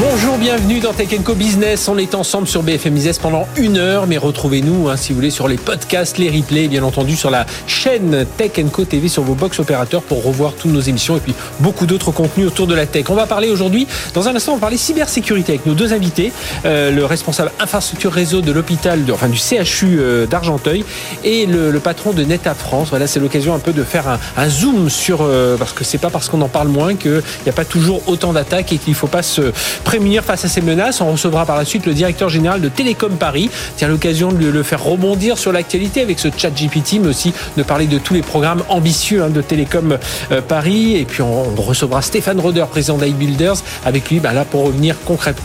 Bonjour, bienvenue dans Tech Co Business. On est ensemble sur BFM Business pendant une heure, mais retrouvez-nous, hein, si vous voulez, sur les podcasts, les replays, bien entendu, sur la chaîne Tech Co TV sur vos box opérateurs pour revoir toutes nos émissions et puis beaucoup d'autres contenus autour de la tech. On va parler aujourd'hui, dans un instant, on va parler cybersécurité avec nos deux invités, euh, le responsable infrastructure réseau de l'hôpital, enfin du CHU euh, d'Argenteuil et le, patron de NetApp France. Voilà, c'est l'occasion un peu de faire un, zoom sur, euh, parce que c'est pas parce qu'on en parle moins qu'il n'y a pas toujours autant d'attaques et qu'il ne faut pas se prémunir face à ces menaces. On recevra par la suite le directeur général de Télécom Paris. Tiens, l'occasion de le faire rebondir sur l'actualité avec ce chat GPT, mais aussi de parler de tous les programmes ambitieux hein, de Télécom euh, Paris. Et puis on, recevra Stéphane Roder, président d'iBuilders, avec lui bah, là pour revenir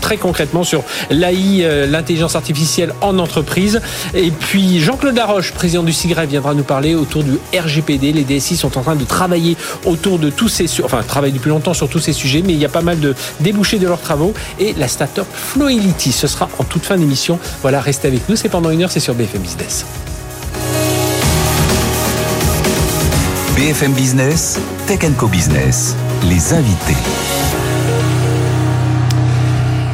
très concrètement sur l'AI, euh, l'intelligence artificielle en entreprise. Et puis Jean-Claude Laroche, président du SIGREF, viendra nous parler autour du RGPD. Les DSI sont en train de travailler autour de tous ces, enfin travaillent depuis longtemps sur tous ces sujets, mais il y a pas mal de débouchés de leurs travaux et la start-up Floility. Ce sera en toute fin d'émission. Voilà, restez avec nous. C'est pendant une heure, c'est sur BFM Business. BFM Business, Tech Co Business, les invités.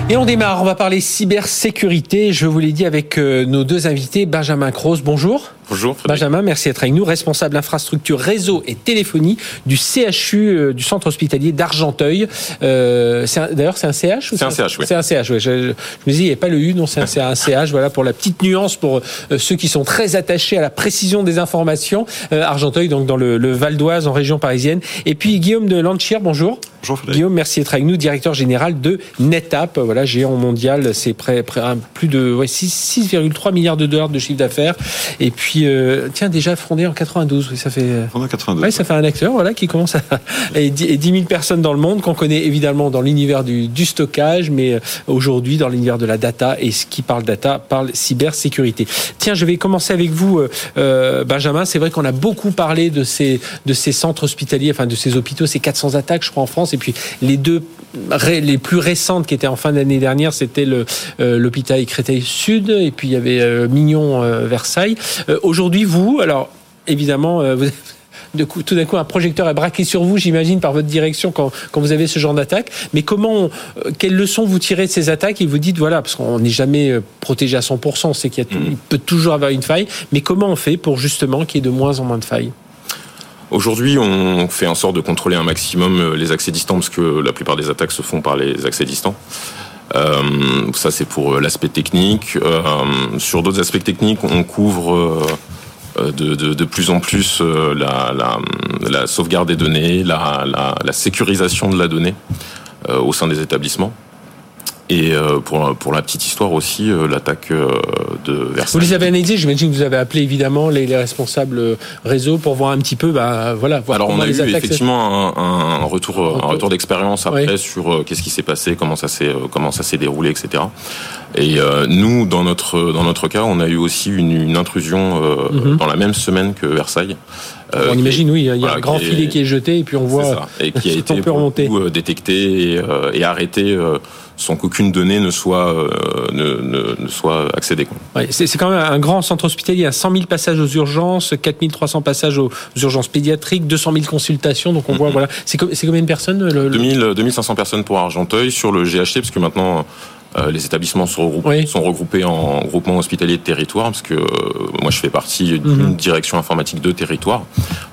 Et on démarre, on va parler cybersécurité. Je vous l'ai dit avec euh, nos deux invités, Benjamin Cross, bonjour. Bonjour. Benjamin, merci d'être avec nous, responsable infrastructure réseau et téléphonie du CHU, euh, du centre hospitalier d'Argenteuil. Euh, D'ailleurs, c'est un CH C'est un CH, oui. C'est un CH, oui. Je, me dis, il n'y a pas le U, non, c'est un, un, CH. Voilà pour la petite nuance pour euh, ceux qui sont très attachés à la précision des informations. Euh, Argenteuil, donc dans le, le Val d'Oise, en région parisienne. Et puis Guillaume de Lanchir, bonjour. Bonjour Frédéric. Guillaume, merci d'être avec nous, directeur général de NetApp. Voilà, géant mondial, c'est près, près plus de ouais, 6,3 milliards de dollars de chiffre d'affaires. Et puis euh, tiens, déjà fondé en 92. Oui, ça fait. Euh, fondé en 92. Ouais, ça fait un acteur, voilà, qui commence à. et 10 000 personnes dans le monde qu'on connaît évidemment dans l'univers du, du, stockage, mais euh, aujourd'hui dans l'univers de la data. Et ce qui parle data parle cybersécurité. Tiens, je vais commencer avec vous, euh, Benjamin. C'est vrai qu'on a beaucoup parlé de ces de ces centres hospitaliers, enfin de ces hôpitaux, ces 400 attaques, je crois, en France. Et puis les deux les plus récentes qui étaient en fin d'année dernière, c'était l'hôpital Créteil Sud et puis il y avait Mignon Versailles. Aujourd'hui, vous, alors évidemment, euh, de coup, tout d'un coup, un projecteur est braqué sur vous, j'imagine, par votre direction quand, quand vous avez ce genre d'attaque. Mais comment, euh, quelles leçons vous tirez de ces attaques et vous dites, voilà, parce qu'on n'est jamais euh, protégé à 100%, on sait qu'il mm. peut toujours avoir une faille, mais comment on fait pour justement qu'il y ait de moins en moins de failles? Aujourd'hui, on fait en sorte de contrôler un maximum les accès distants, parce que la plupart des attaques se font par les accès distants. Euh, ça, c'est pour l'aspect technique. Euh, sur d'autres aspects techniques, on couvre euh, de, plus en plus euh, la, sauvegarde des données, la, sécurisation de la donnée euh, au sein des établissements. Et pour, pour la petite histoire aussi, l'attaque de Versailles. Vous les avez analysés, j'imagine que vous avez appelé évidemment les, les, responsables réseau pour voir un petit peu, bah, voilà, voir Alors on a eu effectivement un, un, retour, un retour d'expérience après oui. sur qu'est-ce qui s'est passé, comment ça s'est comment ça s'est déroulé, etc. Et euh, nous, dans notre dans notre cas, on a eu aussi une, une intrusion euh, mm -hmm. dans la même semaine que Versailles. Euh, on imagine, oui, il y a voilà, un grand filet qui est jeté et puis on voit ça, et qui a été remonter. Coup, détecté et, et arrêté sans qu'aucune donnée ne soit ne, ne, ne soit accédée. Ouais, c'est quand même un grand centre hospitalier, à 100 000 passages aux urgences, 4 300 passages aux urgences pédiatriques, 200 000 consultations. Donc on mm -hmm. voit, voilà, c'est combien de personnes le, 2000, 2500 personnes pour Argenteuil sur le GHT, parce que maintenant euh, les établissements sont regroupés, oui. sont regroupés en groupement hospitalier de territoire, parce que euh, moi je fais partie d'une -hmm. direction informatique de territoire.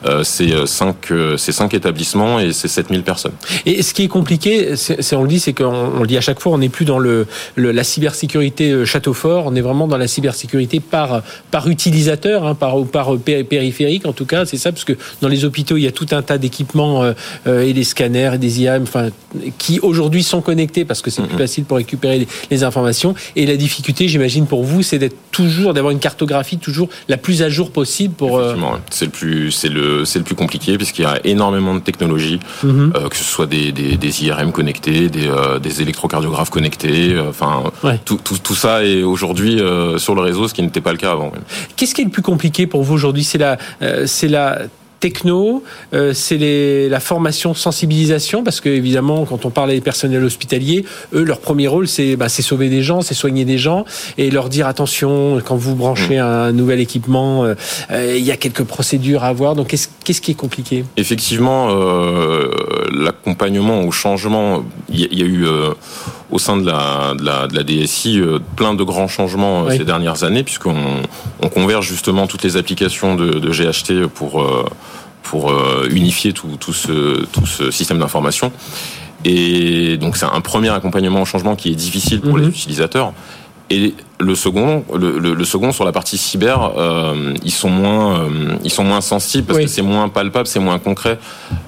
Euh, c'est cinq, c'est cinq établissements et c'est 7000 personnes. Et ce qui est compliqué, c'est, on le dit, c'est qu'on on le dit à chaque fois, on n'est plus dans le, le, la cybersécurité château fort, on est vraiment dans la cybersécurité par, par utilisateur, hein, par, par périphérique en tout cas, c'est ça, parce que dans les hôpitaux, il y a tout un tas d'équipements euh, et des scanners et des IAM, enfin, qui aujourd'hui sont connectés parce que c'est plus facile pour récupérer les, informations. Et la difficulté, j'imagine, pour vous, c'est d'être toujours, d'avoir une cartographie toujours la plus à jour possible pour. Euh, c'est le plus, c'est le, c'est le plus compliqué puisqu'il y a énormément de technologies, mm -hmm. euh, que ce soit des, des, des IRM connectés, des, euh, des électrocardiographes connectés, enfin, ouais. tout, tout, tout, ça est aujourd'hui sur le réseau, ce qui n'était pas le cas avant. Qu'est-ce qui est le plus compliqué pour vous aujourd'hui? C'est la, c'est la techno, euh, c'est la formation sensibilisation, parce que évidemment, quand on parle des personnels hospitaliers, eux, leur premier rôle, c'est bah, sauver des gens, c'est soigner des gens, et leur dire attention, quand vous branchez mmh. un nouvel équipement, euh, euh, il y a quelques procédures à avoir. Donc, qu'est-ce qui est compliqué? Effectivement, l'accompagnement au changement, il y, a eu au sein de la, de la, de la DSI plein de grands changements ces dernières années, puisqu'on on converge justement toutes les applications de, de GHT pour pour euh, unifier tout, tout, ce, tout ce système d'information. Et donc c'est un premier accompagnement au changement qui est difficile pour les mhm. utilisateurs. Et le second, le, le, second sur la partie cyber, euh, ils sont moins, euh, ils sont moins sensibles parce que c'est moins palpable, c'est moins concret.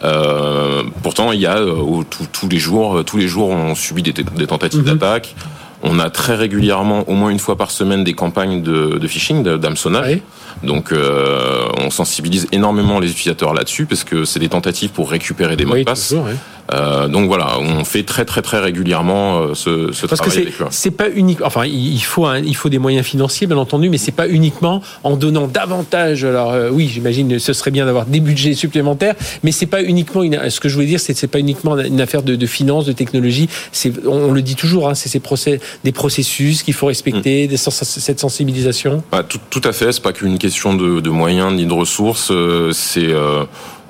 Euh, pourtant, il y a euh, tous les jours, tous les jours, on subit des, des tentatives mhm. d'attaque. On a très régulièrement, au moins une fois par semaine, des campagnes de, de phishing, d'hameçonnage. Donc, euh, on sensibilise énormément les utilisateurs là-dessus parce que c'est des tentatives pour récupérer des mots de passe. Euh, donc voilà, on fait très très très régulièrement euh, ce, ce Parce travail. Que c'est pas unique. Enfin, il faut il faut des moyens financiers, bien entendu, mais c'est pas uniquement en donnant davantage. Alors euh, oui, j'imagine, ce serait bien d'avoir des budgets supplémentaires, mais c'est pas uniquement. Une, ce que je voulais dire, c'est c'est pas uniquement une affaire de, de finance, de technologie. C'est on, le dit toujours, hein, c'est ces procès, des processus qu'il faut respecter, mm. des, cette sensibilisation. Bah, tout, tout à fait. C'est pas qu'une question de, de, moyens ni de ressources. c'est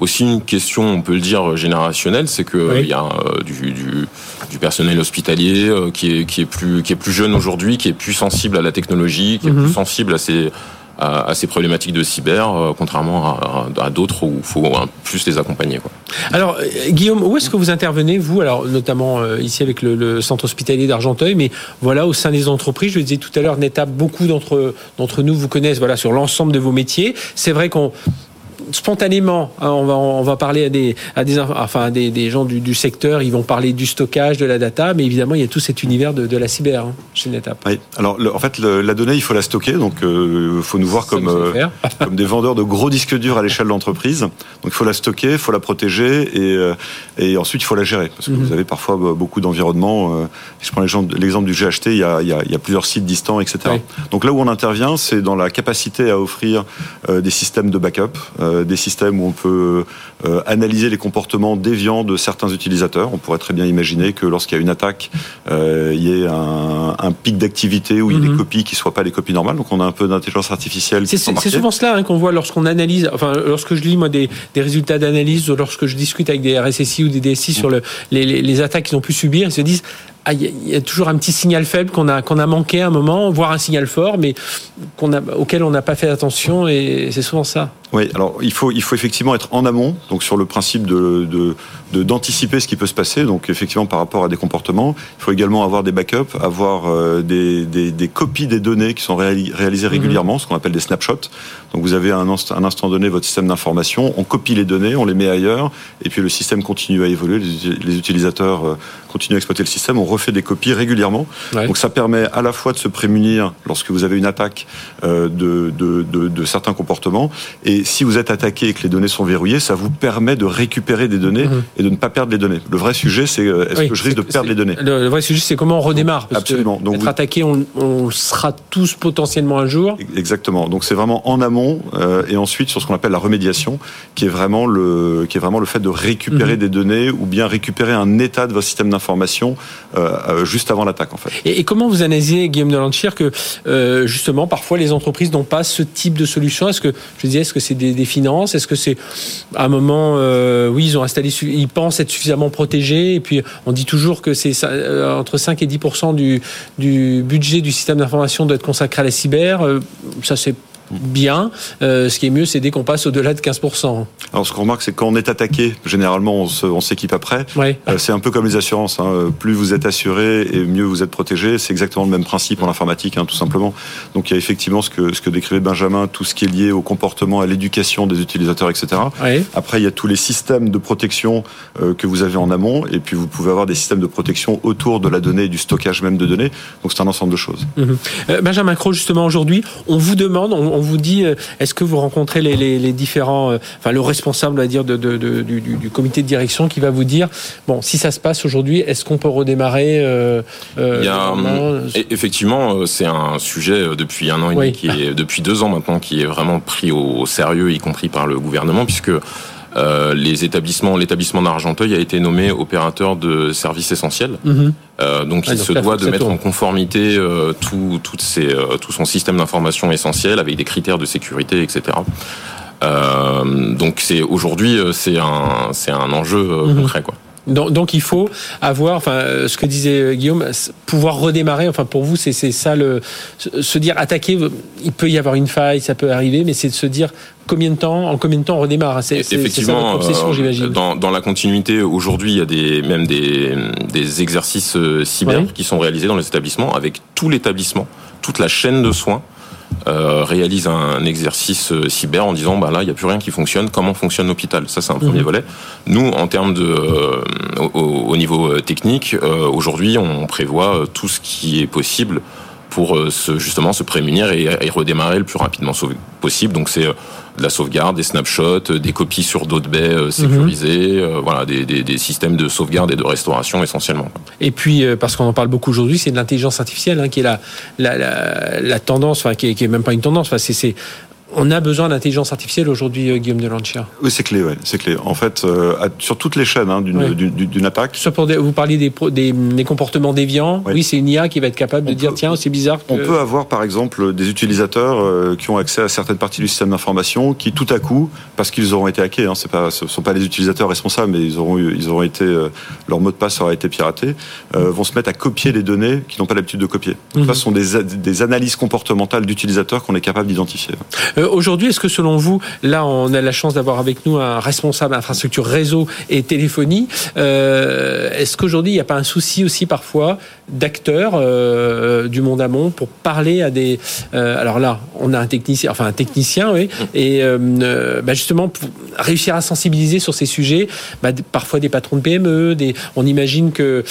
aussi une question, on peut le dire, générationnelle, c'est qu'il y a euh, du, du, du, personnel hospitalier euh, qui, est, qui, est plus, qui est plus jeune aujourd'hui, qui est plus sensible à la technologie, qui est plus mhm. sensible à ces à, ces problématiques de cyber, euh, contrairement à, à d'autres où il faut plus les accompagner. Quoi. Alors, Guillaume, où est-ce que vous intervenez, vous? Alors, notamment ici avec le, le centre hospitalier d'Argenteuil, mais voilà, au sein des entreprises, je le disais tout à l'heure, Neta, beaucoup d'entre d'entre nous vous connaissent voilà, sur l'ensemble de vos métiers. C'est vrai qu'on spontanément, hein, on, va, on va parler à des, à des, enfin, des, des gens du, du, secteur, ils vont parler du stockage, de la data, mais évidemment, il y a tout cet univers de, de la cyber hein, chez NetApp. Oui. Alors, en fait, la donnée, il faut la stocker, donc il euh, faut nous voir comme, euh, comme des vendeurs de gros disques durs à l'échelle de l'entreprise. Donc, il faut la stocker, il faut la protéger, et, euh, et ensuite, il faut la gérer, parce que mhm. vous avez parfois beaucoup d'environnements. je prends l'exemple du GHT, il y, a, il, y a, il y a plusieurs sites distants, etc. Donc là où on intervient, c'est dans la capacité à offrir des systèmes de backup, des systèmes où on peut euh, analyser les comportements déviants de certains utilisateurs. On pourrait très bien imaginer que lorsqu'il y a une attaque, euh, il y ait un, un pic d'activité où il y a des mhm. copies qui ne soient pas les copies normales. Donc on a un peu d'intelligence artificielle. C'est souvent cela hein, qu'on voit lorsqu'on analyse, enfin lorsque je lis moi des, des résultats d'analyse lorsque je discute avec des RSSI ou des DSI sur le, les, les attaques qu'ils ont pu subir, ils se disent il y, a toujours un petit signal faible qu'on a qu'on a manqué à un moment, voire un signal fort, mais qu'on a auquel on n'a pas fait attention, et c'est souvent ça. Oui, alors il faut il faut effectivement être en amont, donc sur le principe de d'anticiper de, ce qui peut se passer. Donc effectivement par rapport à des comportements, il faut également avoir des backups, avoir euh, des, des, des, copies des données qui sont réalisées mhm. régulièrement, ce qu'on appelle des snapshots. Donc vous avez un, instant, un instant donné votre système d'information, on copie les données, on les met ailleurs, et puis le système continue à évoluer, les, utilisateurs euh, continuent à exploiter le système, on refait des copies régulièrement. Donc ça permet à la fois de se prémunir lorsque vous avez une attaque euh, de, de, de, de, certains comportements, et si vous êtes attaqué et que les données sont verrouillées, ça vous permet de récupérer des données mhm. et de ne pas perdre les données. Le vrai sujet, c'est euh, est-ce que je risque de perdre les données le, vrai sujet, c'est comment on redémarre. Parce Absolument. Que être attaqué, on, on, sera tous potentiellement un jour. Exactement. Donc c'est vraiment en amont euh, et ensuite sur ce qu'on appelle la remédiation, qui est vraiment le, qui est vraiment le fait de récupérer mhm. des données ou bien récupérer un état de votre système d'information euh, juste avant l'attaque en fait. Et, et, comment vous analysez, Guillaume de que justement parfois les entreprises n'ont pas ce type de solution? Est-ce que je disais, est-ce que c'est des, des, finances? Est-ce que c'est à un moment, oui, ils ont installé, ils pensent être suffisamment protégés. Et puis, on dit toujours que c'est euh, entre 5 et 10 du, du budget du système d'information doit être consacré à la cyber. Euh, ça, c'est bien. Euh, ce qui est mieux, c'est dès qu'on passe au-delà de 15%. Alors, ce qu'on remarque, c'est quand on est attaqué, généralement, on s'équipe après. Euh, c'est un peu comme les assurances. Hein. Plus vous êtes assuré et mieux vous êtes protégé. C'est exactement le même principe en informatique, hein, tout simplement. Donc, il y a effectivement ce que, ce que décrivait Benjamin, tout ce qui est lié au comportement, à l'éducation des utilisateurs, etc. Après, il y a tous les systèmes de protection euh, que vous avez en amont. Et puis, vous pouvez avoir des systèmes de protection autour de la donnée et du stockage même de données. Donc, c'est un ensemble de choses. Mhm. Benjamin Croc, justement, aujourd'hui, on vous demande, on, vous dit, euh, est-ce que vous rencontrez les, les, les différents, euh, enfin le responsable, on va dire, de, de, de, du, du, comité de direction qui va vous dire bon, si ça se passe aujourd'hui, est-ce qu'on peut redémarrer euh, Il y a, e, Effectivement, c'est un sujet depuis un an et demi, qui est depuis deux ans maintenant, qui est vraiment pris au sérieux, y compris par le gouvernement, puisque euh, les établissements, l'établissement d'Argenteuil a été nommé opérateur de services essentiels. Mhm. Euh, donc il se doit de mettre en conformité euh, tout, toutes ses, euh, tout son système d'information essentiel avec des critères de sécurité, etc. donc c'est aujourd'hui c'est un c'est un enjeu mhm. concret quoi. Donc, donc, il faut avoir, enfin, euh, ce que disait euh, Guillaume, pouvoir redémarrer. Enfin, pour vous, c'est ça le se dire attaquer. Il peut y avoir une faille, ça peut arriver, mais c'est de se dire combien de temps, en combien de temps on redémarre. C'est effectivement euh, dans, dans, la continuité. Aujourd'hui, il y a des même des, des exercices cyber qui sont réalisés dans les établissements avec tout l'établissement, toute la chaîne de soins euh, réalise un exercice euh, cyber en disant bah là il n'y a plus rien qui fonctionne. Comment fonctionne l'hôpital? Ça c'est un premier mhm. volet. Nous en termes de euh, au, niveau technique aujourd'hui on prévoit tout ce qui est possible pour se, justement se prémunir et, et redémarrer le plus rapidement possible donc c'est de la sauvegarde, des snapshots, euh, des copies sur d'autres baies euh, sécurisées, mhm. euh, voilà, des, des, des, systèmes de sauvegarde et de restauration essentiellement. Et puis, parce qu'on en parle beaucoup aujourd'hui, c'est de l'intelligence artificielle hein, qui est la, la, la, la tendance, enfin qui est, qui est, même pas une tendance, enfin, c'est on a besoin d'intelligence artificielle aujourd'hui, euh, Guillaume Delanchia. Oui, c'est clé, ouais, c'est clé. En fait, euh, sur toutes les chaînes hein, d'une attaque. Soit pour vous parliez des, des, des comportements déviants. Oui, c'est une IA qui va être capable de dire tiens, c'est bizarre. On peut avoir, par exemple, des utilisateurs euh, qui ont accès à certaines parties du système d'information, qui tout à coup, parce qu'ils auront été hackés, hein, pas, ce sont pas les utilisateurs responsables, mais ils auront, ils auront été, leur mot de passe aura été piraté, vont se mettre à copier les données qu'ils n'ont pas l'habitude de copier. Mhm. ce sont des analyses comportementales d'utilisateurs qu'on est capable d'identifier. Euh, aujourd'hui, est-ce que selon vous, là, on a la chance d'avoir avec nous un responsable infrastructure réseau et téléphonie. Euh, est-ce qu'aujourd'hui, il n'y a pas un souci aussi parfois d'acteurs euh, du monde amont pour parler à des. alors là, on a un technicien, enfin un technicien, oui, et bah, justement pour réussir à sensibiliser sur ces sujets. Bah, parfois des patrons de PME, on imagine que,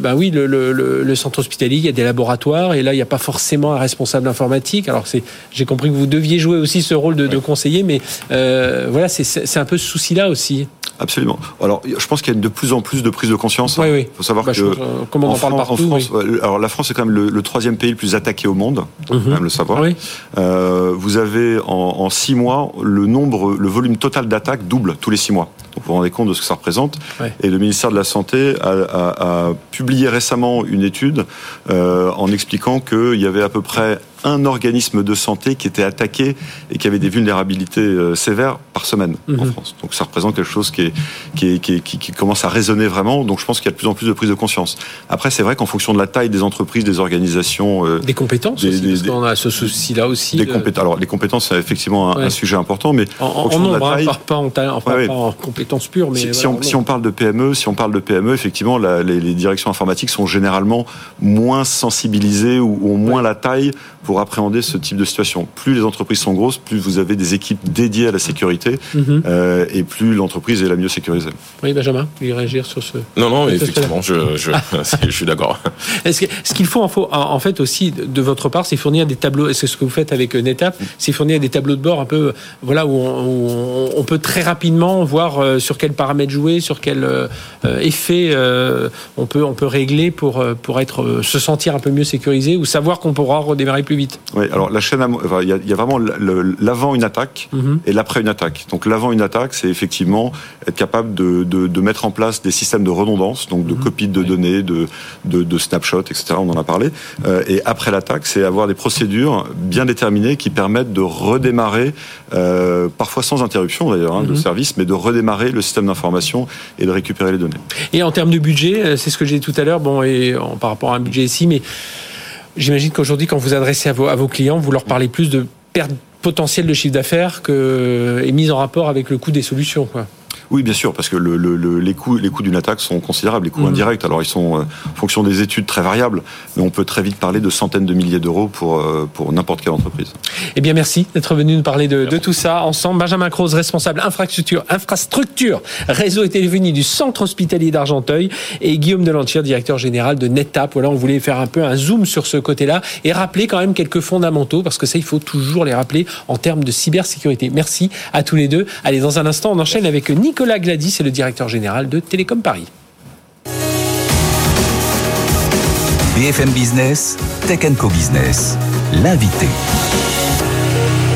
bah oui, le, le, centre hospitalier, il y a des laboratoires, et là, il n'y a pas forcément un responsable informatique. Alors j'ai compris que vous deviez jouer aussi ce rôle de, conseiller, mais euh, voilà, c'est un peu ce souci-là aussi. Absolument. Alors, je pense qu'il y a de plus en plus de prise de conscience. Oui, oui. Il faut savoir bah, que. Euh, comment on en parle partout France, Alors, la France est quand même le, troisième pays le plus attaqué au monde. Il faut mhm. même le savoir. Oui. Euh, vous avez en, six mois le nombre, le volume total d'attaques double tous les six mois. Donc, vous vous rendez compte de ce que ça représente. Et le ministère de la Santé a, publié récemment une étude en expliquant qu'il y avait à peu près un organisme de santé qui était attaqué et qui avait des vulnérabilités euh, sévères par semaine en mhm. France. Donc ça représente quelque chose qui, est, qui, est, qui, qui, commence à résonner vraiment. Donc je pense qu'il y a de plus en plus de prise de conscience. Après, c'est vrai qu'en fonction de la taille des entreprises, des organisations... Euh, des compétences aussi, parce qu'on a ce souci-là aussi. Des Alors les compétences, c'est effectivement un, sujet important, mais en, en, nombre, de la hein, taille, pas, en, pas en compétences pures. Mais si, on, si, on, parle de PME, si on parle de PME, effectivement, la, les, les, directions informatiques sont généralement moins sensibilisées ou ont moins la taille pour appréhender ce type de situation. Plus les entreprises sont grosses, plus vous avez des équipes dédiées à la sécurité mhm. euh, et plus l'entreprise est la mieux sécurisée. Oui, Benjamin, vous voulez réagir sur ce Non, non, effectivement, je, je, je, suis d'accord. Est-ce qu'il faut en fait aussi de votre part, c'est fournir des tableaux, c'est ce que vous faites avec NetApp, c'est fournir des tableaux de bord un peu, voilà, où on, peut très rapidement voir euh, sur quels paramètres jouer, sur quel euh, effet on peut on peut régler pour pour être se sentir un peu mieux sécurisé ou savoir qu'on pourra redémarrer plus vite. Oui, alors la chaîne, il y, a vraiment l'avant une attaque mhm. et l'après une attaque. Donc l'avant une attaque, c'est effectivement être capable de, de, mettre en place des systèmes de redondance, donc de mhm. copies de données, de, de, de snapshots, etc. On en a parlé. Euh, et après l'attaque, c'est avoir des procédures bien déterminées qui permettent de redémarrer, euh, parfois sans interruption d'ailleurs, hein, de mhm. service, mais de redémarrer le système d'information et de récupérer les données. Et en termes de budget, euh, c'est ce que j'ai dit tout à l'heure, bon, et par rapport à un budget ici, mais J'imagine qu'aujourd'hui, quand vous adressez à vos, clients, vous leur parlez plus de perte potentielle de chiffre d'affaires que est mise en rapport avec le coût des solutions. Quoi. Oui, bien sûr, parce que le, le, les coûts, les coûts d'une attaque sont considérables, les coûts mhm. indirects. Alors ils sont euh, en fonction des études très variables, mais on peut très vite parler de centaines de milliers d'euros pour euh, pour n'importe quelle entreprise. Eh bien, merci d'être venu nous parler de, de, tout ça ensemble. Benjamin Croze, responsable infrastructure, infrastructure, réseau et téléphonie du Centre hospitalier d'Argenteuil, et Guillaume Delantier, directeur général de NetApp. Voilà, on voulait faire un peu un zoom sur ce côté-là et rappeler quand même quelques fondamentaux, parce que ça, il faut toujours les rappeler en termes de cybersécurité. Merci à tous les deux. Allez, dans un instant, on enchaîne avec Nicolas Gladys, c'est le directeur général de Télécom Paris. BFM Business, Tech Co Business, l'invité.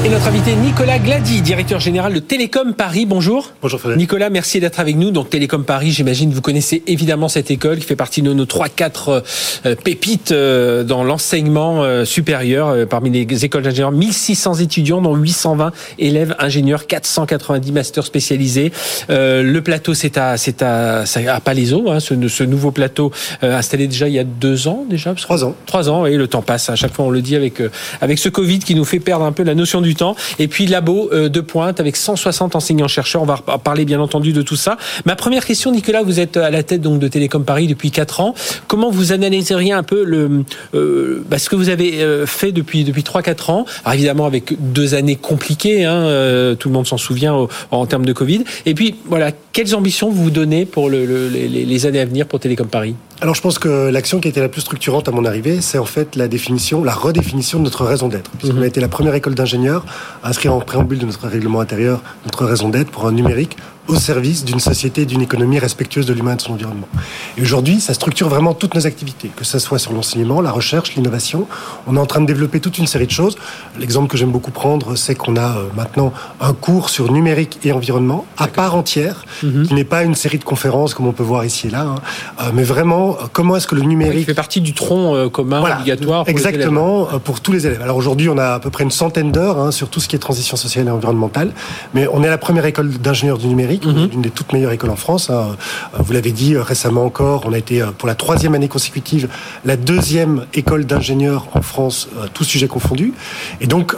Et notre invité Nicolas Glady, directeur général de Télécom Paris. Bonjour. Bonjour Frédéric. Nicolas, merci d'être avec nous. Donc Télécom Paris, j'imagine vous connaissez évidemment cette école qui fait partie de nos 3-4 euh, pépites euh, dans l'enseignement euh, supérieur parmi les écoles d'ingénieurs. 1600 étudiants, dont 820 élèves ingénieurs, 490 masters spécialisés. Le plateau, c'est à, c'est à, à Palaiso, hein, ce, ce, nouveau plateau installé déjà il y a deux ans déjà. Trois ans. Trois ans, et le temps passe. À chaque fois, on le dit avec avec ce Covid qui nous fait perdre un peu la notion du Et puis labo euh, de pointe avec 160 enseignants-chercheurs. On va parler bien entendu de tout ça. Ma première question, Nicolas, vous êtes à la tête donc de Télécom Paris depuis 4 ans. Comment vous analyseriez un peu le, euh, bah, ce que vous avez euh, fait depuis depuis 3-4 ans? Évidemment avec deux années compliquées, hein, euh, tout le monde s'en souvient en termes de Covid. Et puis voilà, quelles ambitions vous vous donnez pour le, le, les, les années à venir pour Télécom Paris? Alors je pense que l'action qui a été la plus structurante à mon arrivée, c'est en fait la définition, la redéfinition de notre raison d'être. Puisqu'on a mhm. été la première école d'ingénieurs à inscrire en préambule de notre règlement intérieur notre raison d'être pour un numérique au service d'une société, d'une économie respectueuse de l'humain et de son environnement. Et aujourd'hui, ça structure vraiment toutes nos activités, que ce soit sur l'enseignement, la recherche, l'innovation. On est en train de développer toute une série de choses. L'exemple que j'aime beaucoup prendre, c'est qu'on a euh, maintenant un cours sur numérique et environnement à part entière, mhm. qui n'est pas une série de conférences comme on peut voir ici et là, hein, euh, mais vraiment euh, comment est-ce que le numérique... fait partie du tronc commun obligatoire pour Exactement, pour tous les élèves. Alors aujourd'hui, on a à peu près une centaine d'heures hein, sur tout ce qui est transition sociale et environnementale, mais on est la première école d'ingénieurs du numérique Mhm. une des toutes meilleures écoles en France. Hein. Euh, vous l'avez dit euh, récemment encore, on a été euh, pour la troisième année consécutive la deuxième école d'ingénieurs en France, tous sujets confondus. Et donc,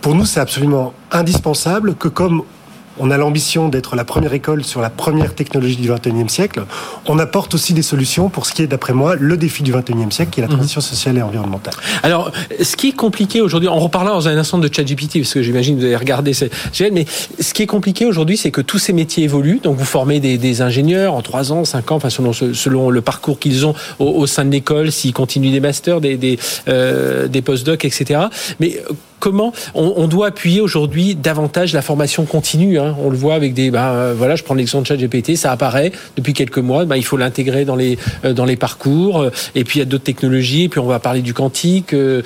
pour nous, c'est absolument indispensable que comme on a l'ambition d'être la première école sur la première technologie du 21e siècle. On apporte aussi des solutions pour ce qui est, d'après moi, le défi du 21e siècle, qui est la mhm. transition sociale et environnementale. Alors, ce qui est compliqué aujourd'hui, on reparlera dans un instant de ChatGPT, parce que j'imagine que vous avez regardé ces mais ce qui est compliqué aujourd'hui, c'est que tous ces métiers évoluent. Donc, vous formez des, ingénieurs en 3 ans, 5 ans, enfin, selon, selon le parcours qu'ils ont au, sein de l'école, s'ils continuent des masters, des, des, euh, des post-docs, etc. Mais comment on, doit appuyer aujourd'hui davantage la formation continue. Hein. On le voit avec des, euh, voilà, je prends l'exemple de ChatGPT, ça apparaît depuis quelques mois. Bah, il faut l'intégrer dans les euh, parcours. Et puis il y a d'autres technologies. Et puis on va parler du quantique. Euh,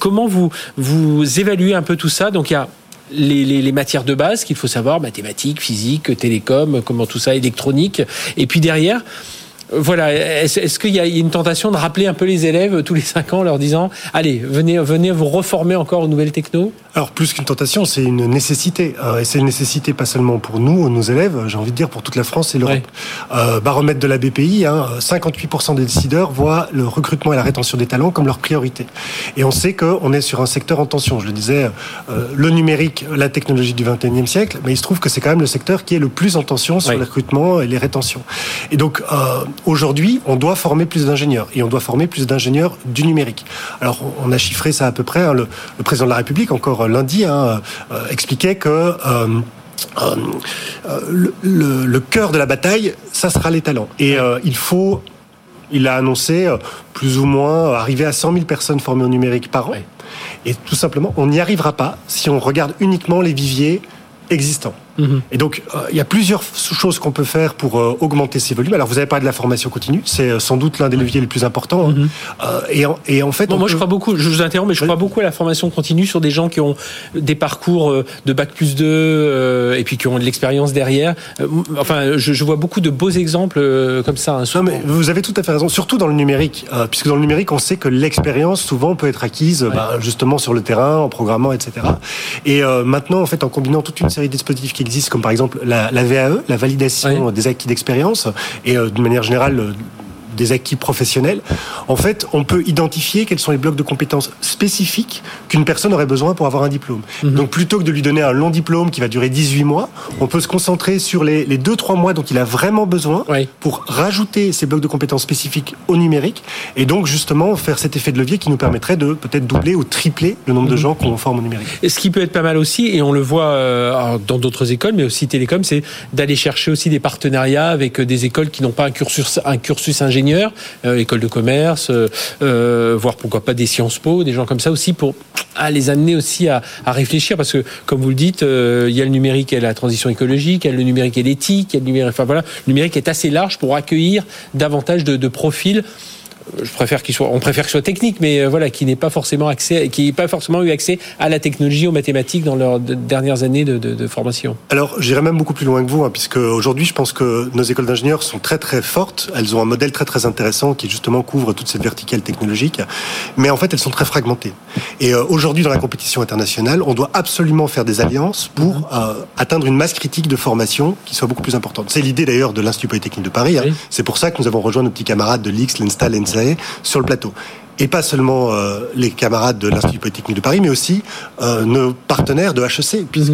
comment vous vous évaluez un peu tout ça? Donc il y a les, les, matières de base qu'il faut savoir, mathématiques, physique, télécom, comment tout ça, électronique. Et puis derrière, voilà, est-ce qu'il y a une tentation de rappeler un peu les élèves tous les cinq ans, en leur disant, allez, venez, venez vous reformer encore aux nouvelles techno? Alors plus qu'une tentation, c'est une nécessité, euh, et c'est une nécessité pas seulement pour nous, nos élèves, j'ai envie de dire pour toute la France et l'Europe. Euh, baromètre de la BPI, hein, 58% des décideurs voient le recrutement et la rétention des talents comme leur priorité. Et on sait qu'on est sur un secteur en tension. Je le disais, euh, le numérique, la technologie du 21e siècle, mais il se trouve que c'est quand même le secteur qui est le plus en tension sur le recrutement et les rétentions. Et donc aujourd'hui, on doit former plus d'ingénieurs et on doit former plus d'ingénieurs du numérique. Alors, on a chiffré ça à peu près. Hein, le, président de la République, encore lundi, hein, euh, expliquait que euh, euh, le, le, cœur de la bataille, ça sera les talents. Et il faut, il a annoncé plus ou moins arriver à 100 000 personnes formées au numérique par an. Et tout simplement, on n'y arrivera pas si on regarde uniquement les viviers existants. Mhm. Et donc, euh, il y a plusieurs choses qu'on peut faire pour euh, augmenter ces volumes. Alors, vous avez parlé de la formation continue, c'est euh, sans doute l'un des leviers les plus importants. Hein. Mhm. et, en, et, en, fait, moi, je crois beaucoup. Je vous interromps, mais je crois beaucoup à la formation continue sur des gens qui ont des parcours de bac plus 2 et puis qui ont de l'expérience derrière. enfin, je, je, vois beaucoup de beaux exemples comme ça. Hein, non, mais vous avez tout à fait raison. Surtout dans le numérique, puisque dans le numérique, on sait que l'expérience souvent peut être acquise, bah, justement sur le terrain, en programmant, etc. Et maintenant, en fait, en combinant toute une série de dispositifs qui existent, comme par exemple la, VAE, la validation des acquis d'expérience, et euh, d'une manière générale des acquis professionnels, en fait, on peut identifier quels sont les blocs de compétences spécifiques qu'une personne aurait besoin pour avoir un diplôme. Mhm. Donc plutôt que de lui donner un long diplôme qui va durer 18 mois, on peut se concentrer sur les, les 2-3 mois dont il a vraiment besoin pour rajouter ces blocs de compétences spécifiques au numérique et donc justement faire cet effet de levier qui nous permettrait de peut-être doubler ou tripler le nombre de mhm. gens qu'on forme au numérique. Et ce qui peut être pas mal aussi, et on le voit euh, dans d'autres écoles, mais aussi télécom, c'est d'aller chercher aussi des partenariats avec euh, des écoles qui n'ont pas un cursus, un cursus ingénieur, euh, école de commerce, euh, voire pourquoi pas des Sciences Po, des gens comme ça aussi pour à les amener aussi à, réfléchir parce que comme vous le dites, il y a le numérique et la transition écologique, il y a le numérique et l'éthique, le numérique, voilà, le numérique est assez large pour accueillir davantage de profils je préfère qu'il soit, on préfère qu'il soit technique, mais euh, voilà, qui n'ait pas forcément accès, qui n'ait pas forcément eu accès à la technologie, aux mathématiques dans leurs dernières années de, de, de formation. Alors, j'irai même beaucoup plus loin que vous, hein, puisque aujourd'hui, je pense que nos écoles d'ingénieurs sont très très fortes. Elles ont un modèle très très intéressant qui justement couvre toute cette verticale technologique, mais en fait, elles sont très fragmentées. Et euh, aujourd'hui, dans la compétition internationale, on doit absolument faire des alliances pour euh, atteindre une masse critique de formation qui soit beaucoup plus importante. C'est l'idée d'ailleurs de l'Institut Polytechnique de Paris. Hein. C'est pour ça que nous avons rejoint nos petits camarades de l'IX, l'Insta, l'ENSA sur le plateau et pas seulement euh, les camarades de l'Institut Polytechnique de Paris, mais aussi euh, nos partenaires de HEC, puisque.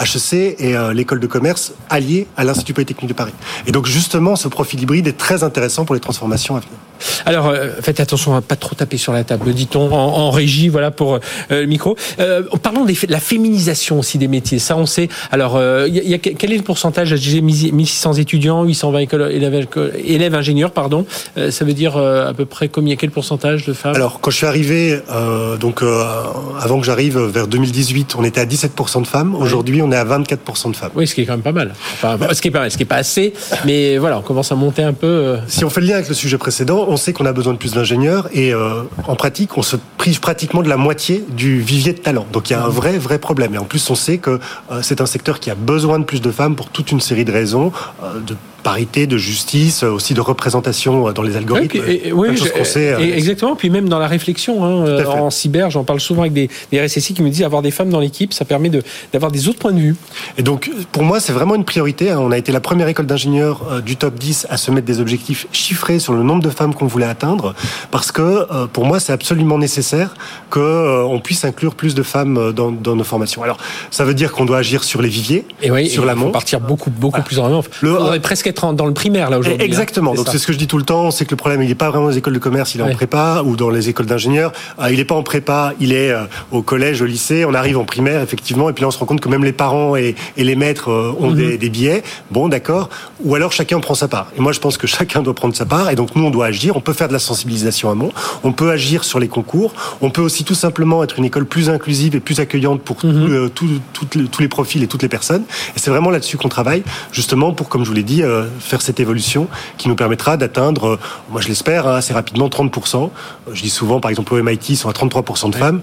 HEC est l'école de commerce alliée à l'Institut Polytechnique de Paris. Et donc justement, ce profil hybride est très intéressant pour les transformations à venir. Alors, euh, faites attention à pas trop taper sur la table, dit-on en, régie, voilà pour euh, le micro. Euh, parlons de la féminisation aussi des métiers. Ça, on sait. Alors, y a, quel est le pourcentage J'ai 1600 étudiants, 820 élèves, élèves ingénieurs, pardon. ça veut dire à peu près combien Quel pourcentage de femmes? Alors, quand je suis arrivé, donc avant que j'arrive vers 2018, on était à 17% de femmes. Aujourd'hui, on est à 24% de femmes. Oui, ce qui est quand même pas mal. Enfin, ce qui est pas mal, ce qui est pas assez, mais voilà, on commence à monter un peu. Si on fait le lien avec le sujet précédent, on sait qu'on a besoin de plus d'ingénieurs et euh, en pratique, on se prive pratiquement de la moitié du vivier de talent. Donc il y a un vrai, vrai problème. Et en plus, on sait que euh, c'est un secteur qui a besoin de plus de femmes pour toute une série de raisons, euh, parité, de justice, aussi de représentation dans les algorithmes. oui, exactement. Puis même dans la réflexion, hein, en cyber, j'en parle souvent avec des, des, RSSI qui me disent avoir des femmes dans l'équipe, ça permet d'avoir des autres points de vue. Et donc, pour moi, c'est vraiment une priorité. Hein. On a été la première école d'ingénieurs du top 10 à se mettre des objectifs chiffrés sur le nombre de femmes qu'on voulait atteindre, parce que euh, pour moi, c'est absolument nécessaire qu'on euh, puisse inclure plus de femmes euh, dans, dans, nos formations. Alors, ça veut dire qu'on doit agir sur les viviers, et oui, sur l'amont. partir beaucoup, beaucoup plus en amont. Le, on presque être dans le primaire là aujourd'hui. Hein. Exactement. Donc c'est ce que je dis tout le temps, c'est que le problème, il n'est pas vraiment dans les écoles de commerce, il est en prépa ou dans les écoles d'ingénieurs. il n'est pas en prépa, il est au collège, au lycée. On arrive en primaire, effectivement, et puis là, on se rend compte que même les parents et, et les maîtres ont mhm. des, des, billets. Bon, d'accord. Ou alors chacun prend sa part. Et moi, je pense que chacun doit prendre sa part. Et donc nous, on doit agir. On peut faire de la sensibilisation amont, on peut agir sur les concours, on peut aussi tout simplement être une école plus inclusive et plus accueillante pour mhm. euh, tous les profils et toutes les personnes. Et c'est vraiment là-dessus qu'on travaille, justement pour, comme je vous l'ai dit, euh, faire cette évolution qui nous permettra d'atteindre, euh, moi je l'espère, hein, assez rapidement 30%. Je dis souvent, par exemple, au MIT, ils sont à 33% de femmes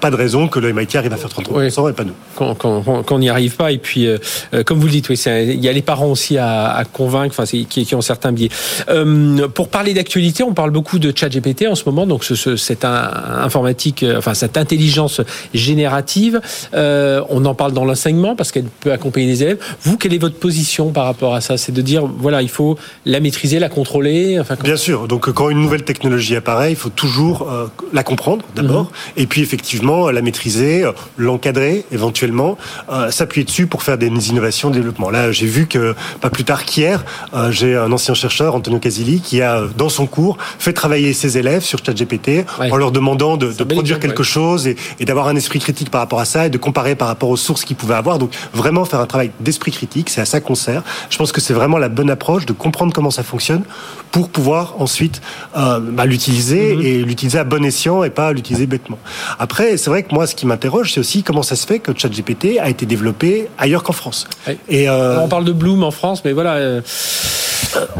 pas de raison que le MIT arrive à faire 33% et pas nous. Quand, on n'y arrive pas, et puis, euh, euh, comme vous le dites, oui, il y a les parents aussi à, convaincre, enfin, qui, qui, ont certains biais. Euh, pour parler d'actualité, on parle beaucoup de chat GPT en ce moment, donc ce, cette informatique, enfin, cette intelligence générative. on en parle dans l'enseignement parce qu'elle peut accompagner les élèves. Vous, quelle est votre position par rapport à ça? C'est de dire, voilà, il faut la maîtriser, la contrôler enfin, Bien sûr, donc quand une nouvelle technologie apparaît, il faut toujours la comprendre d'abord, mhm. et puis effectivement, la maîtriser, euh, l'encadrer éventuellement, euh, s'appuyer dessus pour faire des innovations, des développements. Là, j'ai vu que pas plus tard qu'hier, euh, j'ai un ancien chercheur, Antonio Casilli, qui a dans son cours fait travailler ses élèves sur ChatGPT en leur demandant de, produire quelque chose et, d'avoir un esprit critique par rapport à ça et de comparer par rapport aux sources qu'ils pouvaient avoir. Donc vraiment faire un travail d'esprit critique, c'est à ça qu'on sert. Je pense que c'est vraiment la bonne approche de comprendre comment ça fonctionne pour pouvoir ensuite bah, l'utiliser mm-hmm. et l'utiliser à bon escient et pas l'utiliser bêtement. Après, c'est vrai que moi, ce qui m'interroge, c'est aussi comment ça se fait que ChatGPT a été développé ailleurs qu'en France. Et euh, on parle de Bloom en France, mais voilà. Euh,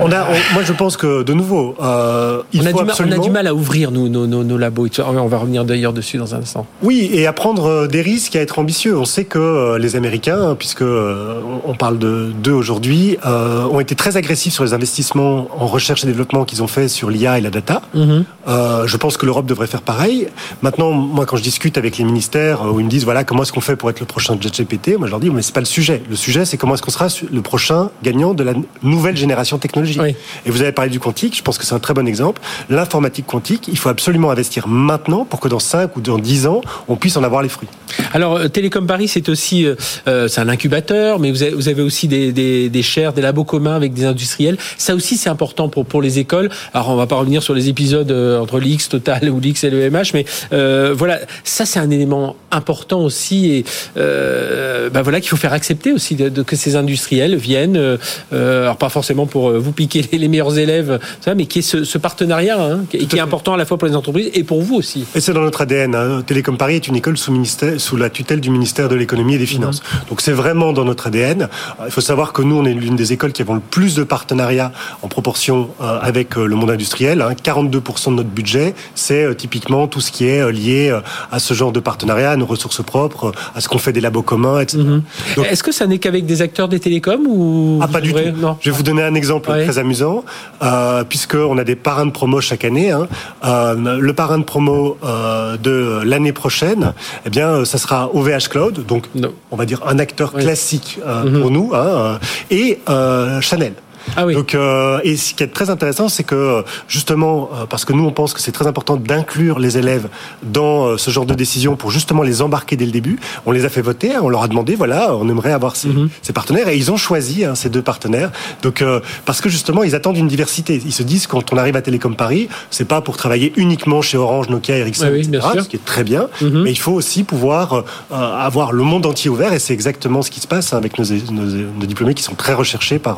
on a, moi, je pense que de nouveau, euh, il on, a du mal, on a du mal à ouvrir nos, nos, nos, labos. On va revenir d'ailleurs dessus dans un instant. Oui, et à prendre des risques, à être ambitieux. On sait que les Américains, puisque on parle de d'eux aujourd'hui, ont été très agressifs sur les investissements en recherche et développement qu'ils ont fait sur l'IA et la data. Mhm. je pense que l'Europe devrait faire pareil. Maintenant, moi, quand je discute avec les ministères où ils me disent voilà comment est-ce qu'on fait pour être le prochain GPT, moi je leur dis mais c'est pas le sujet. Le sujet c'est comment est-ce qu'on sera le prochain gagnant de la nouvelle génération technologique technologie. Et vous avez parlé du quantique, je pense que c'est un très bon exemple. L'informatique quantique, il faut absolument investir maintenant pour que dans 5 ou dans 10 ans, on puisse en avoir les fruits. Alors, euh, Télécom Paris, c'est aussi, euh, c'est un incubateur, mais vous avez, vous avez aussi des, des, des chaires, des labos communs avec des industriels. Ça aussi, c'est important pour, pour les écoles. Alors, on va pas revenir sur les épisodes entre l'X Total ou l'X et le MH, mais euh, voilà, ça c'est un élément important aussi et euh, ben voilà qu'il faut faire accepter aussi de, de, que ces industriels viennent, euh, alors pas forcément pour vous piquer les, meilleurs élèves, mais qui est ce, ce partenariat hein, qui, est important à la fois pour les entreprises et pour vous aussi. Et c'est dans notre ADN. Hein. Télécom Paris est une école sous, ministère, sous la tutelle du ministère de l'économie et des finances. Mmh. Donc c'est vraiment dans notre ADN. Il faut savoir que nous on est l'une des écoles qui avons le plus de partenariats en proportion avec le monde industriel. Hein. 42% de notre budget, c'est typiquement tout ce qui est lié à ce genre de partenariat, à nos ressources propres, à ce qu'on fait des labos communs, etc. Mhm. Est-ce que ça n'est qu'avec des acteurs des télécoms ou Ah, pas du tout. Non. Je vais vous donner un exemple ouais. très amusant, euh, puisqu'on a des parrains de promo chaque année. Hein. Euh, le parrain de promo euh, de l'année prochaine, eh bien, ça sera OVH Cloud, donc non. on va dire un acteur classique euh, mm -hmm. pour nous, hein, et euh, Chanel. Ah oui. Donc, euh, et ce qui est très intéressant, c'est que justement, euh, parce que nous on pense que c'est très important d'inclure les élèves dans euh, ce genre de décision pour justement les embarquer dès le début. On les a fait voter, hein, on leur a demandé, voilà, on aimerait avoir ces, mm -hmm. ces partenaires, et ils ont choisi hein, ces deux partenaires. Donc, euh, parce que justement, ils attendent une diversité. Ils se disent quand on arrive à Télécom Paris, c'est pas pour travailler uniquement chez Orange, Nokia, Ericsson, oui, etc., ce qui est très bien, mm -hmm. mais il faut aussi pouvoir euh, avoir le monde entier ouvert, et c'est exactement ce qui se passe avec nos, nos, nos, diplômés qui sont très recherchés par